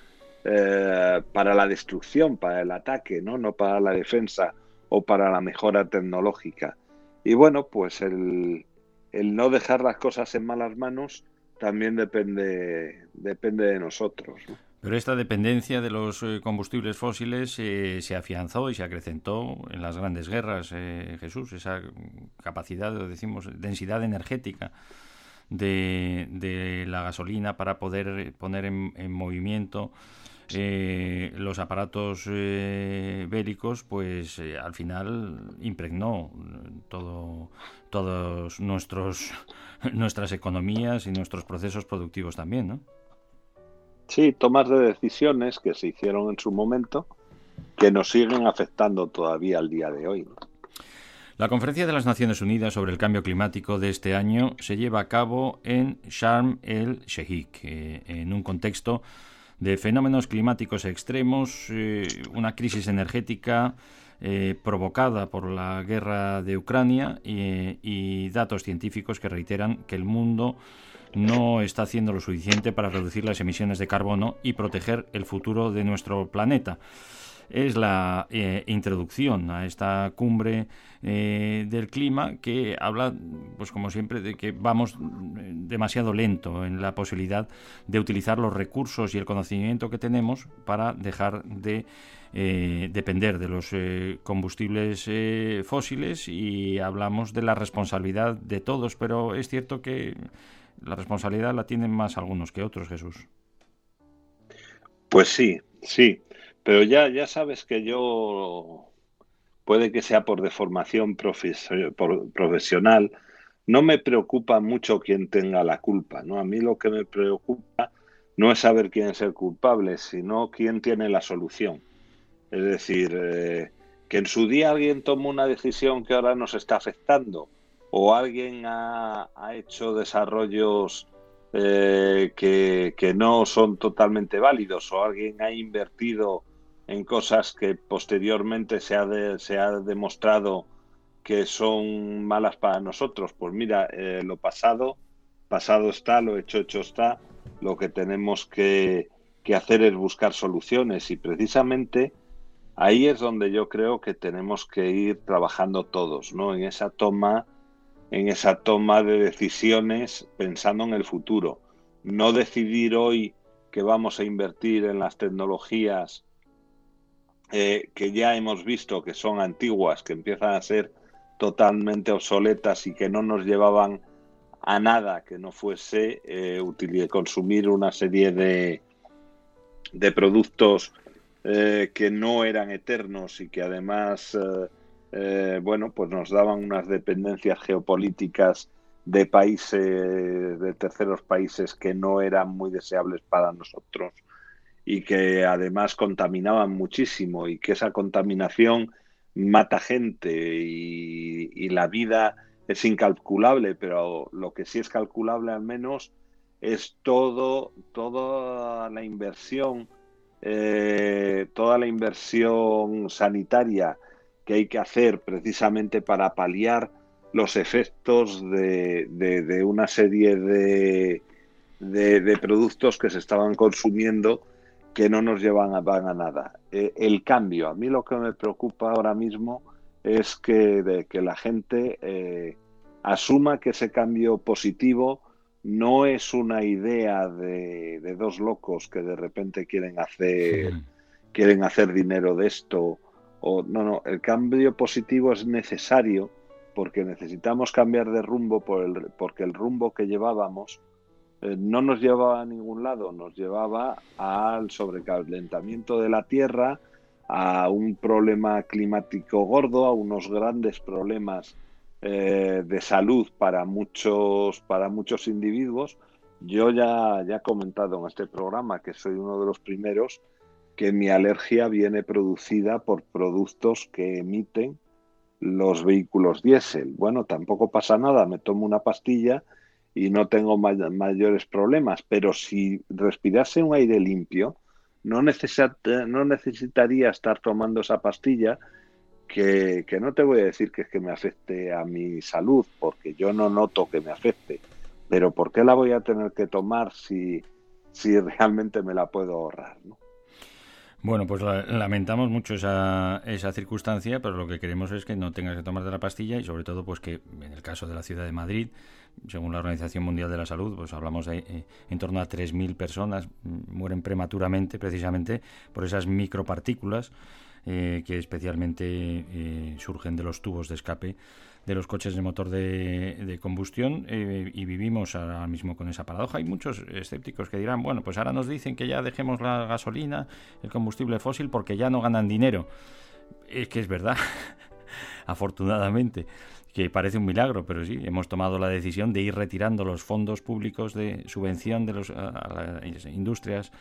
eh, para la destrucción, para el ataque, ¿no? No para la defensa o para la mejora tecnológica. Y bueno, pues el, no dejar las cosas en malas manos también depende, depende de nosotros. ¿no? Pero esta dependencia de los eh, combustibles fósiles eh, se afianzó y se acrecentó en las grandes guerras, eh, Jesús, esa capacidad, decimos, densidad energética de, de la gasolina para poder poner en, en movimiento eh, los aparatos eh, bélicos, pues eh, al final impregnó todo, todos nuestros nuestras economías y nuestros procesos productivos también, ¿no? Sí, tomas de decisiones que se hicieron en su momento que nos siguen afectando todavía al día de hoy. La Conferencia de las Naciones Unidas sobre el Cambio Climático de este año se lleva a cabo en Sharm el-Sheikh, eh, en un contexto de fenómenos climáticos extremos, eh, una crisis energética eh, provocada por la guerra de Ucrania y, y datos científicos que reiteran que el mundo no está haciendo lo suficiente para reducir las emisiones de carbono y proteger el futuro de nuestro planeta. Es la eh, introducción a esta cumbre eh, del clima que habla, pues como siempre, de que vamos demasiado lento en la posibilidad de utilizar los recursos y el conocimiento que tenemos para dejar de eh, depender de los eh, combustibles eh, fósiles y hablamos de la responsabilidad de todos, pero es cierto que la responsabilidad la tienen más algunos que otros, Jesús. Pues sí, sí, pero ya, ya sabes que yo, puede que sea por deformación profes- profesional, no me preocupa mucho quién tenga la culpa, ¿no? A mí lo que me preocupa no es saber quién es el culpable, sino quién tiene la solución. Es decir, eh, que en su día alguien tomó una decisión que ahora nos está afectando, o alguien ha, hecho desarrollos eh, que, que no son totalmente válidos, o alguien ha invertido en cosas que posteriormente se ha, de- se ha demostrado que son malas para nosotros. Pues mira, eh, lo pasado, pasado está, lo hecho, hecho está. Lo que tenemos que, que hacer es buscar soluciones y precisamente ahí es donde yo creo que tenemos que ir trabajando todos, ¿no? En esa toma, en esa toma de decisiones pensando en el futuro. No decidir hoy que vamos a invertir en las tecnologías eh, que ya hemos visto que son antiguas, que empiezan a ser totalmente obsoletas y que no nos llevaban a nada que no fuese eh, consumir una serie de, de productos eh, que no eran eternos y que además, eh, eh, bueno, pues nos daban unas dependencias geopolíticas de países, de terceros países que no eran muy deseables para nosotros. y que además contaminaban muchísimo y que esa contaminación mata gente y, la vida es incalculable, pero lo que sí es calculable al menos es todo, toda la inversión, eh, toda la inversión sanitaria que hay que hacer precisamente para paliar los efectos de, una serie de productos que se estaban consumiendo que no nos llevan a, van a nada. Eh, el cambio, a mí lo que me preocupa ahora mismo es que, de- que la gente eh, asuma que ese cambio positivo no es una idea de, de dos locos que de repente quieren hacer, quieren hacer dinero de esto. O, no, no, el cambio positivo es necesario porque necesitamos cambiar de rumbo por el, porque el rumbo que llevábamos eh, no nos llevaba a ningún lado, nos llevaba al sobrecalentamiento de la Tierra, a un problema climático gordo, a unos grandes problemas eh, de salud para muchos, para muchos individuos. Yo ya, ya he comentado en este programa que soy uno de los primeros que mi alergia viene producida por productos que emiten los vehículos diésel. Bueno, tampoco pasa nada, me tomo una pastilla y no tengo may- mayores problemas, pero si respirase un aire limpio, no, no necesitaría estar tomando esa pastilla que, que no te voy a decir que es que me afecte a mi salud, porque yo no noto que me afecte, pero ¿por qué la voy a tener que tomar si, si realmente me la puedo ahorrar? ¿no? Bueno, pues la- lamentamos mucho esa, esa circunstancia, pero lo que queremos es que no tengas que tomarte la pastilla y sobre todo pues que en el caso de la ciudad de Madrid, según la Organización Mundial de la Salud, pues hablamos de eh, en torno a 3.000 personas mm, mueren prematuramente precisamente por esas micropartículas eh, que especialmente eh, surgen de los tubos de escape de los coches de motor de, combustión y vivimos ahora mismo con esa paradoja. Hay muchos escépticos que dirán, bueno, pues ahora nos dicen que ya dejemos la gasolina, el combustible fósil, porque ya no ganan dinero. Es que es verdad, afortunadamente, que parece un milagro, pero sí, hemos tomado la decisión de ir retirando los fondos públicos de subvención de los, a, las industrias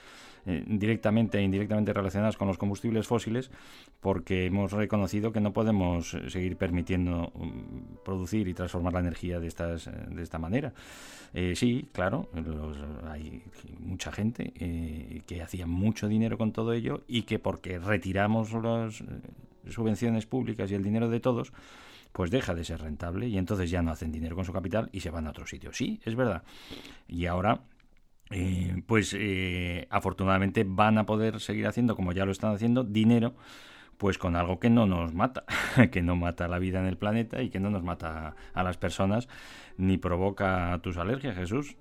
eh, directamente e indirectamente relacionadas con los combustibles fósiles porque hemos reconocido que no podemos seguir permitiendo um, producir y transformar la energía de, estas, de esta manera. Eh, sí, claro, los- hay mucha gente eh, que hacía mucho dinero con todo ello y que porque retiramos las subvenciones públicas y el dinero de todos, pues deja de ser rentable y entonces ya no hacen dinero con su capital y se van a otro sitio. Sí, es verdad. Y ahora eh, pues eh, afortunadamente van a poder seguir haciendo, como ya lo están haciendo, dinero, pues con algo que no nos mata, que no mata la vida en el planeta y que no nos mata a las personas, ni provoca tus alergias, Jesús.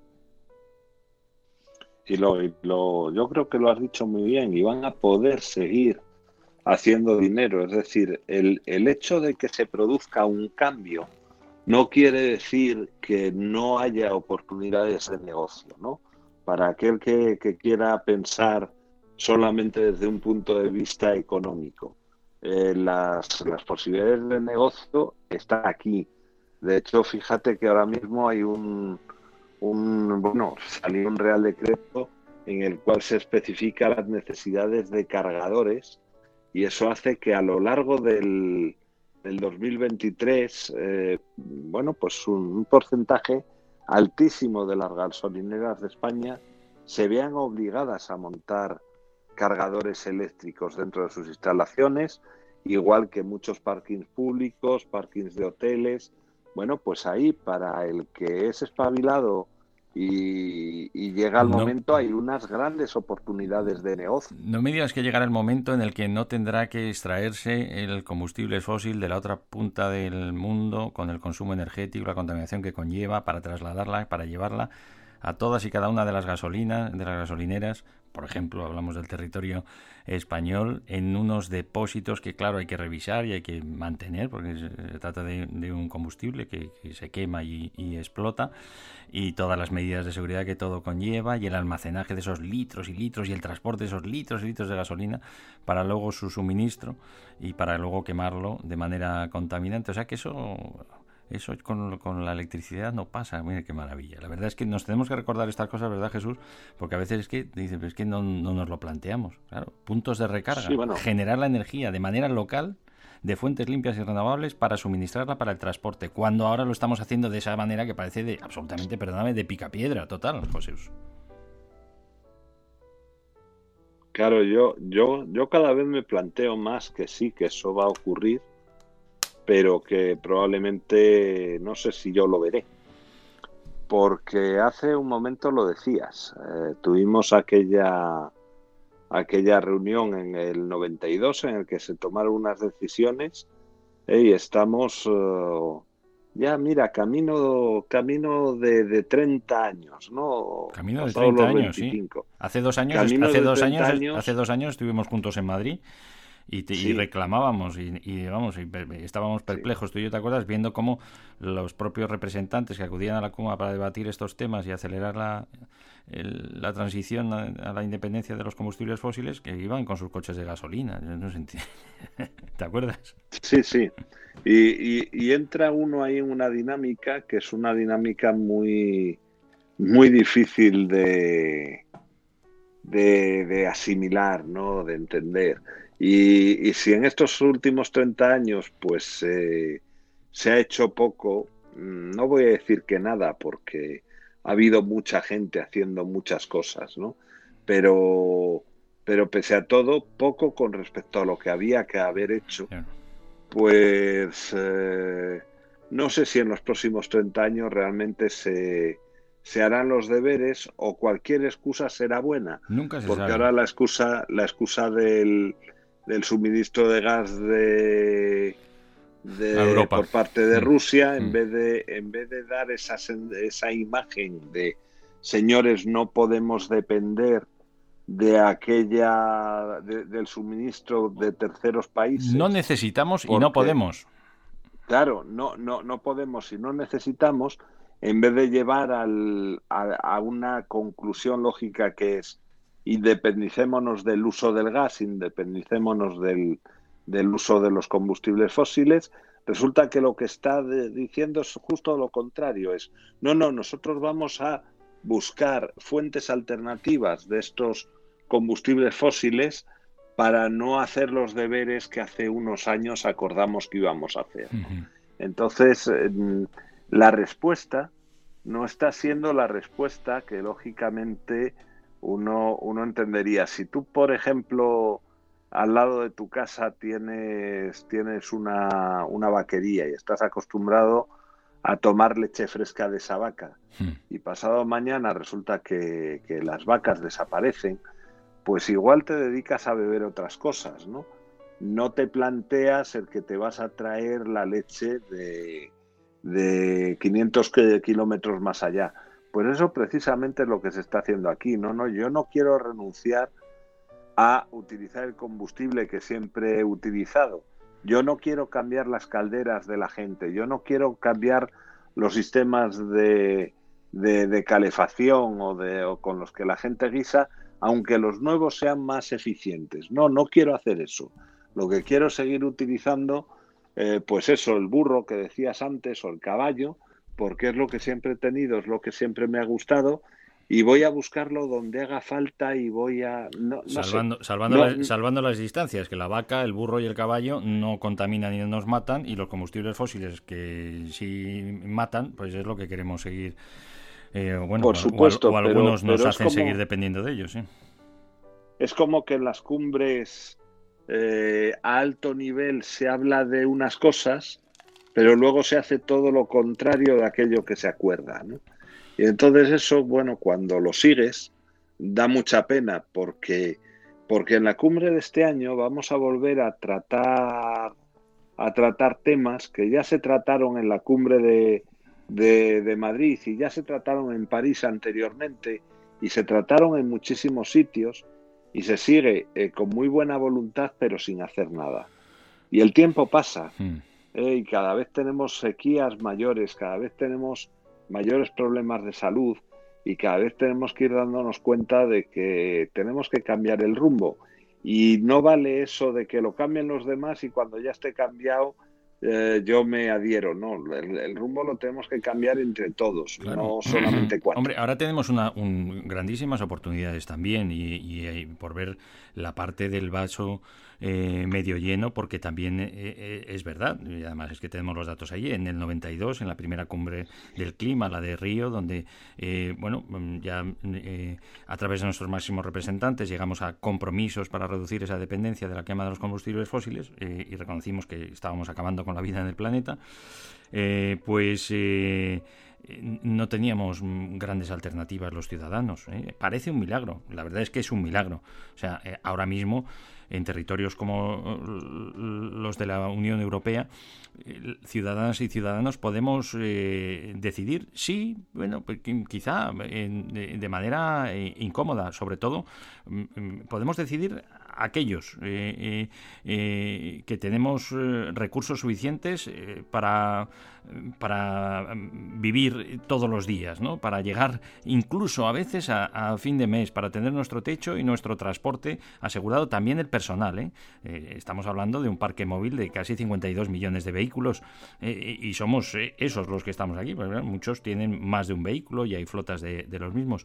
Y lo, lo- yo creo que lo has dicho muy bien y van a poder seguir haciendo dinero. Es decir, el, el hecho de que se produzca un cambio no quiere decir que no haya oportunidades de negocio, ¿no? Para aquel que, que quiera pensar solamente desde un punto de vista económico. Eh, las, las posibilidades de negocio están aquí. De hecho, fíjate que ahora mismo hay un, un bueno, salió un real decreto en el cual se especifica las necesidades de cargadores y eso hace que a lo largo del, del 2023, eh, bueno, pues un, un porcentaje altísimo de las gasolineras de España se vean obligadas a montar cargadores eléctricos dentro de sus instalaciones, igual que muchos parkings públicos, parkings de hoteles. Bueno, pues ahí para el que es espabilado y, y llega el No. momento hay unas grandes oportunidades de negocio. No me digas que llegará el momento en el que no tendrá que extraerse el combustible fósil de la otra punta del mundo con el consumo energético, la contaminación que conlleva para trasladarla, para llevarla a todas y cada una de las gasolinas, de las gasolineras, por ejemplo, hablamos del territorio español, en unos depósitos que, claro, hay que revisar y hay que mantener, porque se trata de, un combustible que, que se quema y, y explota, y todas las medidas de seguridad que todo conlleva, y el almacenaje de esos litros y litros, y el transporte de esos litros y litros de gasolina, para luego su suministro y para luego quemarlo de manera contaminante. O sea que eso Eso con, con la electricidad no pasa. Mira qué maravilla. La verdad es que nos tenemos que recordar estas cosas, ¿verdad, Jesús? Porque a veces es que, dice, es que no, no nos lo planteamos. Claro, puntos de recarga. Sí, bueno. Generar la energía de manera local de fuentes limpias y renovables para suministrarla para el transporte, cuando ahora lo estamos haciendo de esa manera que parece de absolutamente, perdóname, de picapiedra total, José. Claro, yo, yo, yo cada vez me planteo más que sí, que eso va a ocurrir, pero que probablemente no sé si yo lo veré. Porque hace un momento lo decías, eh, tuvimos aquella, aquella reunión en el 92 en el que se tomaron unas decisiones eh, y estamos eh, ya, mira, camino, camino de, de 30 años, ¿no? Camino de Pasados 30 los años, sí. 25. Hace dos años, Camino hace dos 30 años, años. hace dos años estuvimos juntos en Madrid y, te- y Sí. reclamábamos y, y, vamos y estábamos perplejos tú y yo te acuerdas viendo cómo los propios representantes que acudían a la Cuma para debatir estos temas y acelerar la, el- la transición a, a la independencia de los combustibles fósiles que iban con sus coches de gasolina Yo no sé, ¿te acuerdas? Sí, sí. Y entra uno ahí en una dinámica que es una dinámica muy, muy difícil de, de, de asimilar, ¿no? De entender. Y, y si en estos últimos 30 años, pues eh, se ha hecho poco, mm, no voy a decir que nada, porque ha habido mucha gente haciendo muchas cosas, ¿no? Pero, pero pese a todo, poco con respecto a lo que había que haber hecho pues eh, no sé si en los próximos 30 años realmente se, se harán los deberes o cualquier excusa será buena. Nunca se Porque sabe. ahora la excusa, la excusa del, del suministro de gas de, Europa. por parte de Mm. Rusia, Mm. en vez de, en vez de dar esa, esa imagen de señores, no podemos depender de aquella de- del suministro de terceros países. no necesitamos y ¿Por no podemos Claro, no, no, no podemos y no necesitamos, en vez de llevar al- a, a una conclusión lógica que es independicémonos del uso del gas, independicémonos del, del uso de los combustibles fósiles, resulta que lo que está de- diciendo es justo lo contrario, es no, no, nosotros vamos a buscar fuentes alternativas de estos combustibles fósiles para no hacer los deberes que hace unos años acordamos que íbamos a hacer. Entonces, eh, la respuesta no está siendo la respuesta que lógicamente uno, uno entendería. Si tú, por ejemplo, al lado de tu casa tienes, tienes una, una vaquería y estás acostumbrado a tomar leche fresca de esa vaca Hmm. y pasado mañana resulta que, que las vacas desaparecen, pues igual te dedicas a beber otras cosas, ¿no? No te planteas el que te vas a traer la leche de, de 500 ki- kilómetros más allá. Pues eso precisamente es lo que se está haciendo aquí. No, no, yo no quiero renunciar a utilizar el combustible que siempre he utilizado. Yo no quiero cambiar las calderas de la gente. Yo no quiero cambiar los sistemas de, de, calefacción o, de, o con los que la gente guisa, aunque los nuevos sean más eficientes. No, no quiero hacer eso. Lo que quiero seguir utilizando, eh, pues eso, el burro que decías antes o el caballo, porque es lo que siempre he tenido, es lo que siempre me ha gustado y voy a buscarlo donde haga falta y voy a... No, no sé. salvando, salvando, No, salvando las distancias, que la vaca, el burro y el caballo no contaminan y no nos matan, y los combustibles fósiles que sí matan, pues es lo que queremos seguir. eh, bueno, Por o supuesto, o, algunos nos pero hacen como- seguir dependiendo de ellos, sí. Es como que en las cumbres eh, a alto nivel se habla de unas cosas, pero luego se hace todo lo contrario de aquello que se acuerda, ¿no? Y entonces eso, bueno, cuando lo sigues, da mucha pena porque, porque en la cumbre de este año vamos a volver a tratar a tratar temas que ya se trataron en la cumbre de, de, de Madrid y ya se trataron en París anteriormente y se trataron en muchísimos sitios y se sigue eh, con muy buena voluntad pero sin hacer nada. Y el tiempo pasa Mm. Eh, y cada vez tenemos sequías mayores, cada vez tenemos mayores problemas de salud y cada vez tenemos que ir dándonos cuenta de que tenemos que cambiar el rumbo. Y no vale eso de que lo cambien los demás y cuando ya esté cambiado, eh, yo me adhiero. No, el, el rumbo lo tenemos que cambiar entre todos, Claro. no solamente cuatro. Hombre, ahora tenemos una, un- grandísimas oportunidades también y, y- y por ver la parte del vaso eh, medio lleno, porque también eh, eh, es verdad, y además es que tenemos los datos ahí, en el 92, en la primera cumbre del clima, la de Río, donde, bueno, ya a través de nuestros máximos representantes llegamos a compromisos para reducir esa dependencia de la quema de los combustibles fósiles y reconocimos que estábamos acabando con la vida en el planeta, pues... no teníamos grandes alternativas los ciudadanos. Parece un milagro, la verdad es que es un milagro. O sea, ahora mismo en territorios como eh, los de la Unión Europea, eh, ciudadanas y ciudadanos podemos eh, decidir, sí, bueno, pues, qui- quizá en- de, de manera eh, incómoda, sobre todo, mm, mm, podemos decidir aquellos eh, eh, eh, que tenemos recursos suficientes para, para mm, vivir todos los días, ¿no? para llegar incluso a veces a, fin de mes, para tener nuestro techo y nuestro transporte asegurado, también el personal. estamos hablando de un parque móvil de casi 52 millones de vehículos eh, y somos esos los que estamos aquí. muchos tienen más de un vehículo y hay flotas de los mismos.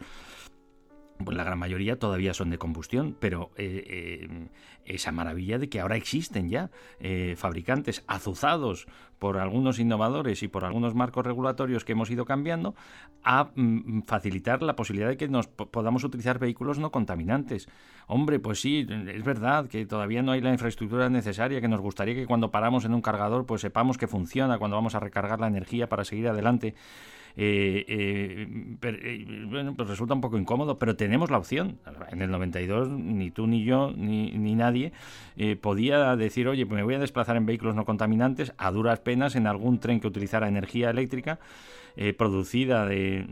Pues la gran mayoría todavía son de combustión, pero eh, eh, esa maravilla de que ahora existen ya eh, fabricantes azuzados por algunos innovadores y por algunos marcos regulatorios que hemos ido cambiando a mm, facilitar la posibilidad de que nos po- podamos utilizar vehículos no contaminantes. Hombre, pues sí, es verdad que todavía no hay la infraestructura necesaria, que nos gustaría que cuando paramos en un cargador pues sepamos que funciona, cuando vamos a recargar la energía para seguir adelante. Eh, eh, eh, bueno, pues resulta un poco incómodo, pero tenemos la opción. En el 92 ni tú ni yo ni, ni nadie eh, podía decir, oye, pues me voy a desplazar en vehículos no contaminantes a duras penas en algún tren que utilizara energía eléctrica producida de,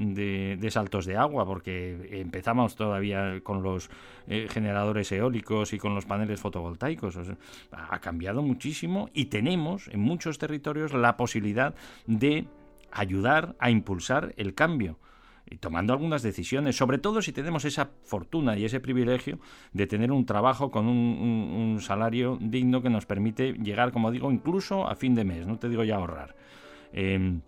de- saltos de agua, porque empezamos todavía con los generadores eólicos y con los paneles fotovoltaicos. Ha cambiado muchísimo y tenemos en muchos territorios la posibilidad de ayudar a impulsar el cambio y tomando algunas decisiones, sobre todo si tenemos esa fortuna y ese privilegio de tener un trabajo con un, un- salario digno que nos permite llegar, como digo, incluso a fin de mes, no te digo ya ahorrar. Em,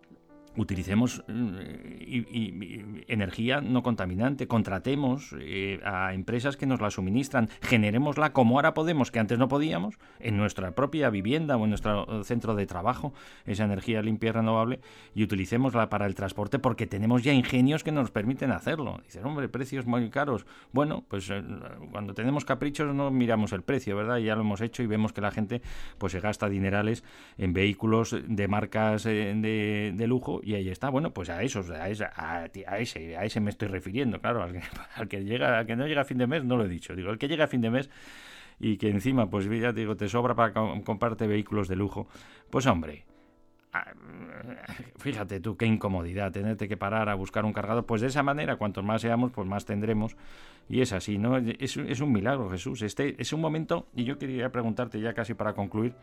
utilicemos eh, energía no contaminante, contratemos eh, a empresas que nos la suministran, generémosla como ahora podemos, que antes no podíamos, en nuestra propia vivienda o en nuestro centro de trabajo, esa energía limpia y renovable, y utilicémosla para el transporte porque tenemos ya ingenios que nos permiten hacerlo. Dices, hombre, precios muy caros. Bueno, pues eh, cuando tenemos caprichos no miramos el precio, ¿verdad? Ya lo hemos hecho y vemos que la gente pues se gasta dinerales en vehículos de marcas eh, de lujo y ahí está. Bueno, pues a esos, a, a, ese, a ese me estoy refiriendo, claro, al que, al llega, al que no llega a fin de mes, no lo he dicho. Digo, el que llega a fin de mes y que encima, pues ya digo, te sobra para com- comprarte vehículos de lujo, pues hombre. ah, Fíjate tú qué incomodidad tenerte que parar a buscar un cargador. Pues de esa manera, cuantos más seamos, pues más tendremos. Y es así, ¿no? Es, es un milagro, Jesús. Este es un momento, y yo quería preguntarte ya casi para concluir,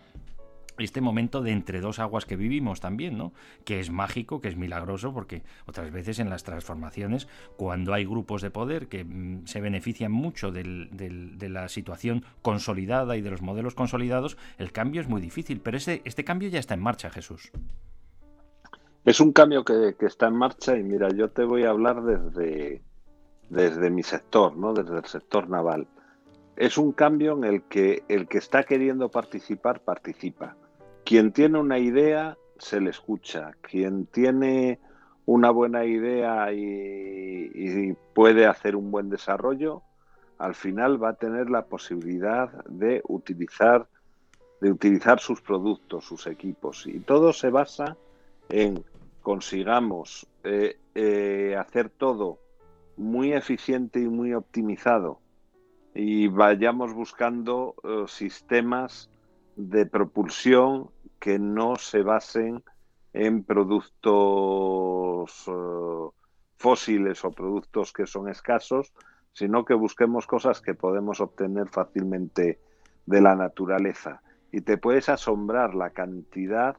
este momento de entre dos aguas que vivimos también, ¿no? Que es mágico, que es milagroso, porque otras veces en las transformaciones, cuando hay grupos de poder que mm, se benefician mucho de la situación consolidada y de los modelos consolidados, el cambio es muy difícil. Pero ese, este cambio ya está en marcha, Jesús. Es un cambio que, que está en marcha y mira, yo te voy a hablar desde, desde mi sector, ¿no? Desde el sector naval. Es un cambio en el que el que está queriendo participar, participa. Quien tiene una idea, se le escucha. Quien tiene una buena idea y, puede hacer un buen desarrollo, al final va a tener la posibilidad de utilizar, de utilizar sus productos, sus equipos. Y todo se basa en consigamos eh, eh, hacer todo muy eficiente y muy optimizado y vayamos buscando eh, sistemas de propulsión que no se basen en productos eh, fósiles o productos que son escasos, sino que busquemos cosas que podemos obtener fácilmente de la naturaleza. Y te puedes asombrar la cantidad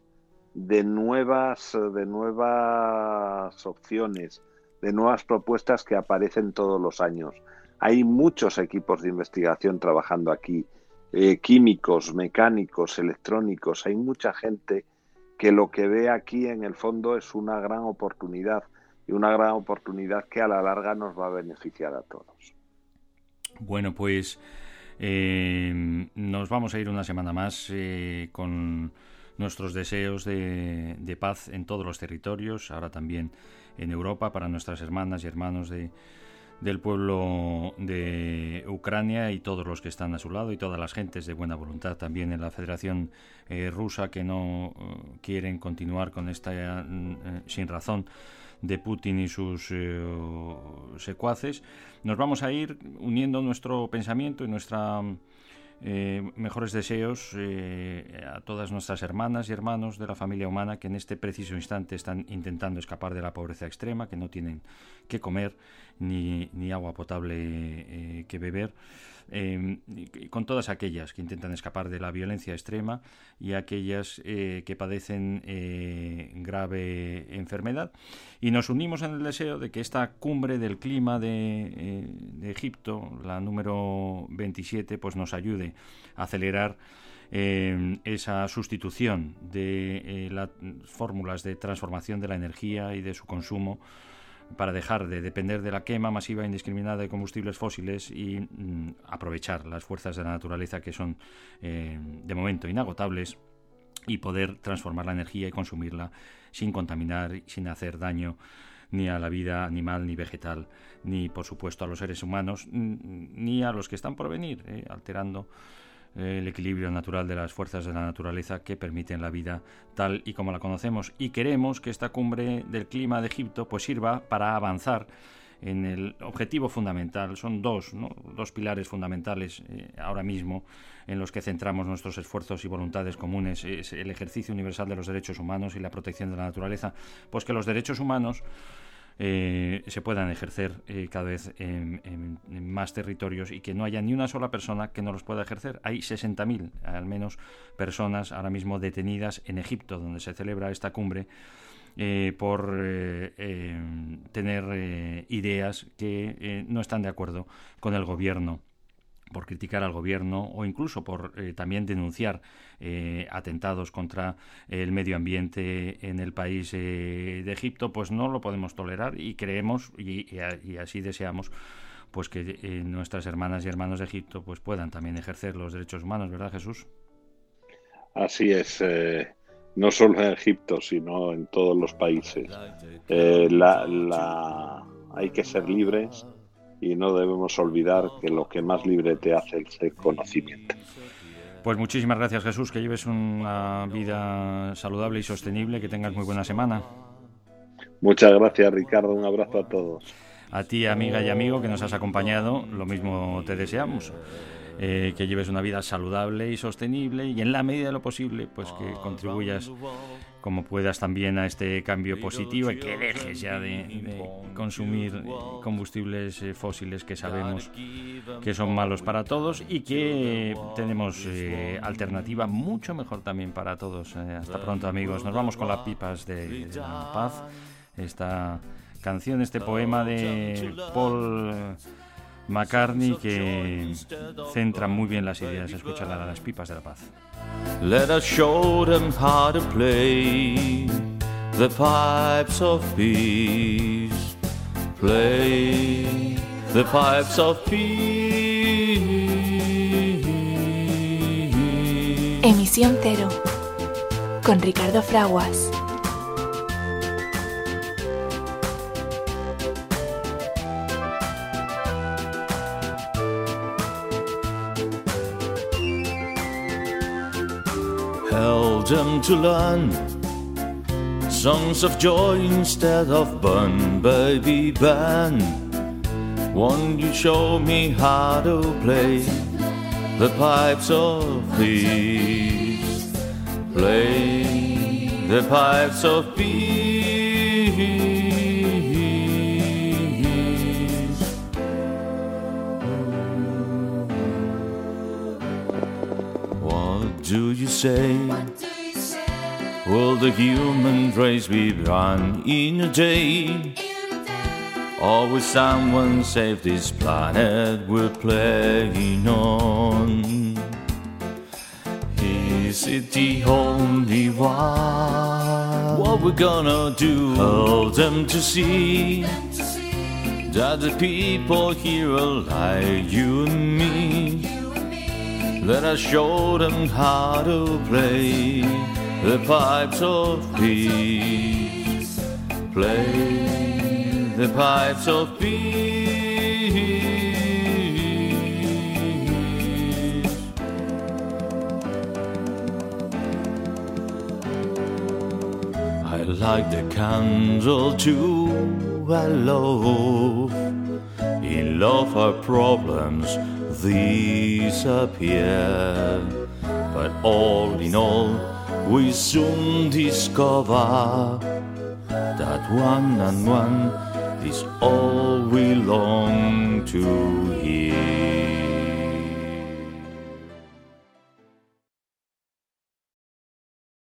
de nuevas, de nuevas opciones, de nuevas propuestas que aparecen todos los años. Hay muchos equipos de investigación trabajando aquí, eh, químicos, mecánicos, electrónicos, hay mucha gente que lo que ve aquí en el fondo es una gran oportunidad y una gran oportunidad que a la larga nos va a beneficiar a todos. Bueno, pues eh, nos vamos a ir una semana más eh, con nuestros deseos de, de paz en todos los territorios, ahora también en Europa, para nuestras hermanas y hermanos de, del pueblo de Ucrania y todos los que están a su lado y todas las gentes de buena voluntad también en la Federación eh, Rusa que no eh, quieren continuar con esta eh, sin razón de Putin y sus eh, secuaces. Nos vamos a ir uniendo nuestro pensamiento y nuestra eh, mejores deseos a todas nuestras hermanas y hermanos de la familia humana que en este preciso instante están intentando escapar de la pobreza extrema, que no tienen que comer ni, agua potable eh, que beber, y con todas aquellas que intentan escapar de la violencia extrema y aquellas eh, que padecen eh, grave enfermedad. Y nos unimos en el deseo de que esta cumbre del clima de, eh, Egipto, la número 27, pues nos ayude a acelerar eh, esa sustitución de las fórmulas de transformación de la energía y de su consumo para dejar de depender de la quema masiva e indiscriminada de combustibles fósiles y mm, aprovechar las fuerzas de la naturaleza que son eh, de momento inagotables y poder transformar la energía y consumirla sin contaminar, sin hacer daño ni a la vida animal ni vegetal, ni por supuesto a los seres humanos, n- ni a los que están por venir, eh, alterando el equilibrio natural de las fuerzas de la naturaleza que permiten la vida tal y como la conocemos. Y queremos que esta cumbre del clima de Egipto pues sirva para avanzar en el objetivo fundamental. Son dos, dos pilares fundamentales eh, ahora mismo en los que centramos nuestros esfuerzos y voluntades comunes. Es el ejercicio universal de los derechos humanos y la protección de la naturaleza. Pues que los derechos humanos eh, se puedan ejercer eh, cada vez en, más territorios y que no haya ni una sola persona que no los pueda ejercer. Hay 60.000 al menos personas ahora mismo detenidas en Egipto, donde se celebra esta cumbre, eh, por eh, tener ideas que no están de acuerdo con el gobierno por criticar al gobierno o incluso por eh, también denunciar eh, atentados contra el medio ambiente en el país eh, de Egipto, pues no lo podemos tolerar y creemos y, y a- y así deseamos pues que eh, nuestras hermanas y hermanos de Egipto pues puedan también ejercer los derechos humanos, ¿verdad Jesús? Así es, eh, no solo en Egipto, sino en todos los países. Eh, la, la- hay que ser libres y no debemos olvidar que lo que más libre te hace es el conocimiento. Pues muchísimas gracias Jesús, que lleves una vida saludable y sostenible, que tengas muy buena semana. Muchas gracias, Ricardo. Un abrazo a todos. A ti, amiga y amigo, que nos has acompañado, lo mismo te deseamos. Eh, que lleves una vida saludable y sostenible y en la medida de lo posible, pues que contribuyas como puedas también a este cambio positivo y que dejes ya de, de consumir eh, combustibles eh, fósiles que sabemos que son malos para todos y que tenemos eh, alternativa mucho mejor también para todos. Eh, hasta pronto amigos, nos vamos con las pipas de, de la paz. Esta canción, este poema de Paul McCartney que centra muy bien las ideas. Escúchala, las pipas de la paz. Let us show them how to play the pipes of peace. Play the pipes of peace. Emisión Cero. Con Ricardo Fraguas. Held them to learn songs of joy instead of burn, baby, burn. Won't you show me how to play the pipes of peace? Play the pipes of peace. Say? Will the human race be run in a day? Or will someone save this planet we're playing on? Is with the only one. What we gonna do? Help them to see that the people here are like you and me. Let I showed them how to play the pipes of peace. Play the pipes of peace. I like the candle too. I love. In love, our problems disappear. But all in all, we soon discover that one and one is all we long to